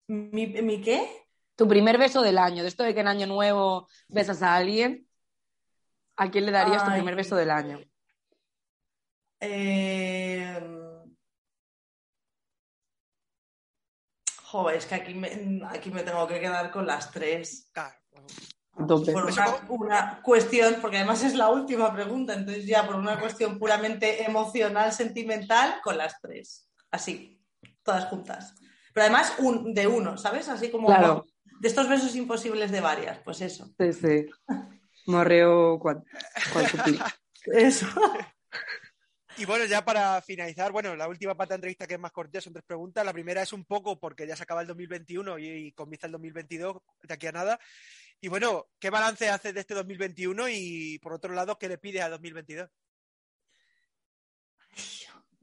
¿Mi, mi qué? Tu primer beso del año, de esto de que en año nuevo besas a alguien, ¿a quién le darías tu primer beso del año? Eh... Joder, es que aquí me, aquí me tengo que quedar con las tres. Claro. Por una, una cuestión, porque además es la última pregunta, entonces ya por una cuestión puramente emocional, sentimental, con las tres. Así, todas juntas. Pero además un, de uno, ¿sabes? Así como Claro. de estos besos imposibles de varias, pues eso. Sí, sí. Morreo cuantupli. Eso. Y bueno, ya para finalizar, bueno, la última parte de entrevista que es más corta son tres preguntas. La primera es un poco porque ya se acaba el 2021 y, y comienza el 2022 de aquí a nada. Y bueno, ¿qué balance haces de este 2021 y por otro lado, qué le pides a 2022?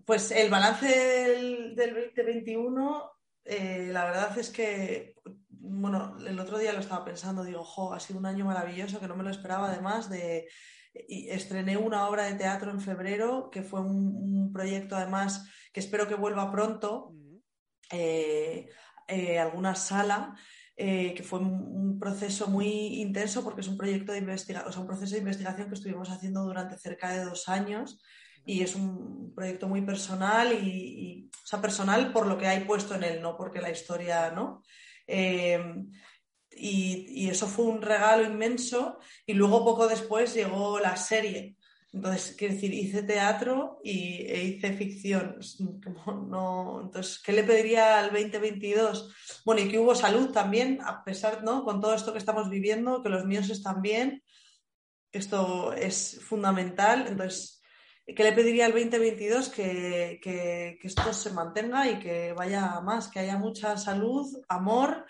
Pues el balance del, del 2021, eh, la verdad es que, bueno, el otro día lo estaba pensando, digo, jo, ha sido un año maravilloso que no me lo esperaba además de... Y estrené una obra de teatro en febrero, que fue un, un proyecto además que espero que vuelva pronto, eh, eh, alguna sala, eh, que fue un, un proceso muy intenso porque es un proyecto de investigación, o sea, un proceso de investigación que estuvimos haciendo durante cerca de dos años y es un proyecto muy personal y, y, o sea, personal por lo que hay puesto en él, no porque la historia, ¿no? Eh, y, y, eso fue un regalo inmenso y luego poco después llegó la serie. Entonces, quiero decir, hice teatro y, e hice ficción. No, entonces, ¿qué le pediría al 2022? Bueno, y que hubo salud también, a pesar, ¿no? Con todo esto que estamos viviendo, que los míos están bien. Esto es fundamental. Entonces, ¿qué le pediría al 2022? Que, que, que esto se mantenga y que vaya a más, que haya mucha salud, amor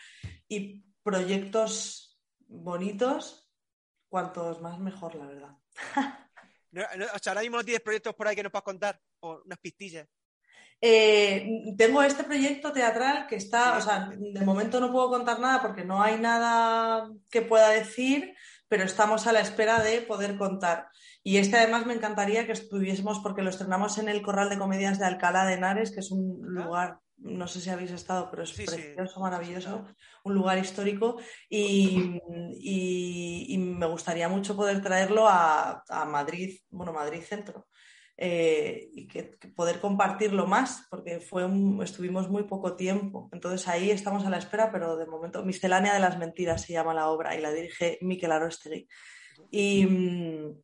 y proyectos bonitos. Cuantos más, mejor, la verdad. *laughs* No, no, o sea, ahora mismo no tienes proyectos por ahí que nos puedas contar, o unas pistillas. Eh, tengo este proyecto teatral que está, o sea, de momento no puedo contar nada porque no hay nada que pueda decir, pero estamos a la espera de poder contar. Y este además me encantaría que estuviésemos porque lo estrenamos en el Corral de Comedias de Alcalá de Henares, que es un lugar, no sé si habéis estado, pero es Sí, sí. precioso, maravilloso, un lugar histórico y, y- y me gustaría mucho poder traerlo a, a Madrid, bueno, Madrid Centro. Eh, y que, que poder compartirlo más, porque fue un- estuvimos muy poco tiempo. Entonces ahí estamos a la espera, pero de momento, Miscelánea de las Mentiras se llama la obra y la dirige Miquel Arostegui. Y, mm,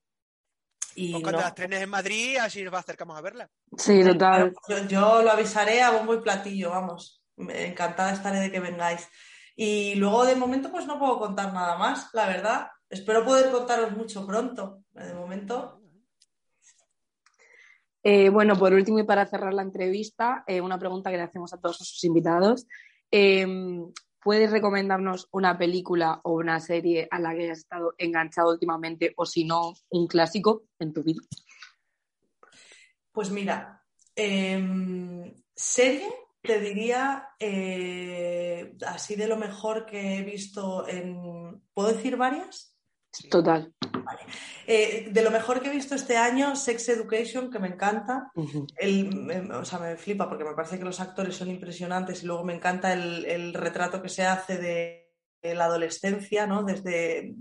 y Pues cuando no- las trenes en Madrid, así nos acercamos a verla. Sí, total. yo, yo lo avisaré a bombo y platillo, vamos. encantada estaré de que vengáis. Y luego de momento pues no puedo contar nada más, la verdad. Espero poder contaros mucho pronto. De momento. Eh, bueno, por último y para cerrar la entrevista, eh, una pregunta que le hacemos a todos sus invitados. Em, ¿Puedes recomendarnos una película o una serie a la que hayas estado enganchado últimamente o si no, un clásico en tu vida? Pues mira, em, serie te diría eh, así de lo mejor que he visto en... ¿Puedo decir varias? Total. Eh, de lo mejor que he visto este año, Sex Education, que me encanta. o sea, me flipa porque me parece que los actores son impresionantes y luego me encanta el, retrato que se hace de, la adolescencia, ¿no? Desde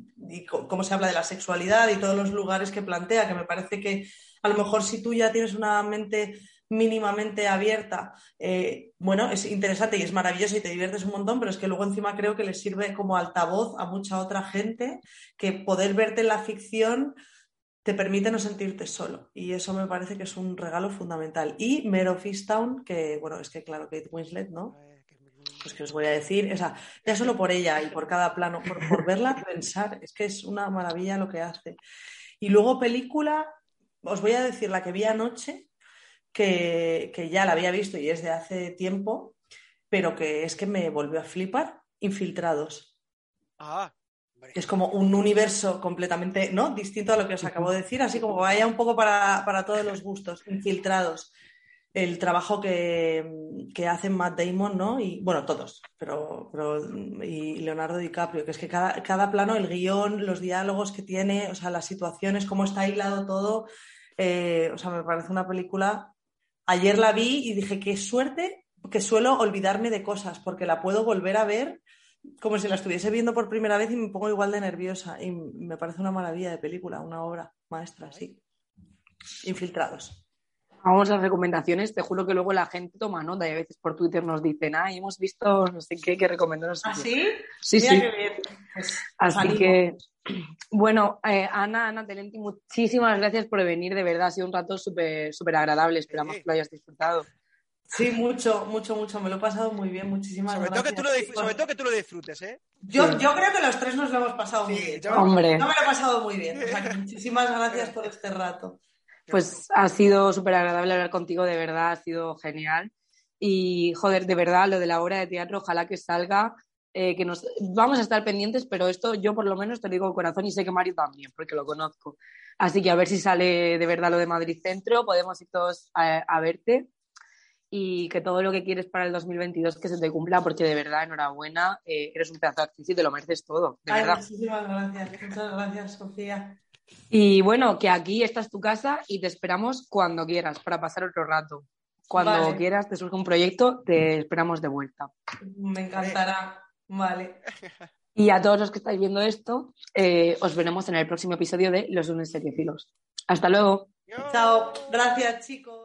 cómo se habla de la sexualidad y todos los lugares que plantea, que me parece que a lo mejor si tú ya tienes una mente mínimamente abierta, eh, bueno, es interesante y es maravilloso y te diviertes un montón, pero es que luego encima creo que le sirve como altavoz a mucha otra gente que poder verte en la ficción te permite no sentirte solo y eso me parece que es un regalo fundamental. Y Mare of que bueno, es que claro, Kate Winslet, ¿no? Pues que os voy a decir, o sea, ya solo por ella y por cada plano, por, por verla pensar, es que es una maravilla lo que hace. Y luego película, os voy a decir la que vi anoche, que, ya la había visto y es de hace tiempo, pero que es que me volvió a flipar, Infiltrados. Ah, es como un universo completamente ¿no? distinto a lo que os acabo de decir, así como vaya un poco para, todos los gustos, infiltrados. El trabajo que, que hacen Matt Damon, ¿no? Y bueno, todos, pero, y Leonardo DiCaprio, que es que cada, cada plano, el guion, los diálogos que tiene, o sea, las situaciones, cómo está aislado todo, eh, o sea, me parece una película Ayer la vi y dije, qué suerte que suelo olvidarme de cosas, porque la puedo volver a ver como si la estuviese viendo por primera vez y me pongo igual de nerviosa. Y me parece una maravilla de película, una obra maestra, sí. Infiltrados. Vamos a las recomendaciones, te juro que luego la gente toma nota y a veces por Twitter nos dicen, ah, hemos visto no sé qué, que recomendarnos. ¿Ah, sí? Sí, sí. Pues, Así que bueno, eh, Ana, Ana Telenti, muchísimas gracias por venir, de verdad, ha sido un rato súper súper agradable, esperamos que lo hayas disfrutado. Sí, mucho, mucho, mucho, me lo he pasado muy bien, muchísimas sobre gracias. Todo que tú lo sobre todo que tú lo disfrutes, ¿eh? Yo, yo creo que los tres nos lo hemos pasado muy bien. Hombre. No me lo he pasado muy bien, o sea, *laughs* muchísimas gracias por este rato. Pues ha sido súper agradable hablar contigo, de verdad, ha sido genial. Y, joder, de verdad, lo de la obra de teatro, ojalá que salga eh, que nos vamos a estar pendientes, pero esto yo por lo menos te lo digo de corazón y sé que Mario también, porque lo conozco. Así que a ver si sale de verdad lo de Madrid Centro, podemos ir todos a, verte y que todo lo que quieres para el 2022 que se te cumpla, porque de verdad, enhorabuena, eh, eres un pedazo de actriz y te lo mereces todo, de verdad. Muchísimas gracias, muchas gracias, Sofía. Y bueno, que aquí esta es tu casa y te esperamos cuando quieras para pasar otro rato. Cuando quieras, te surge un proyecto, te esperamos de vuelta. Me encantará. Vale. Y a todos los que estáis viendo esto, eh, os veremos en el próximo episodio de Los lunes seriefilos. Hasta luego. Chao. Gracias, chicos.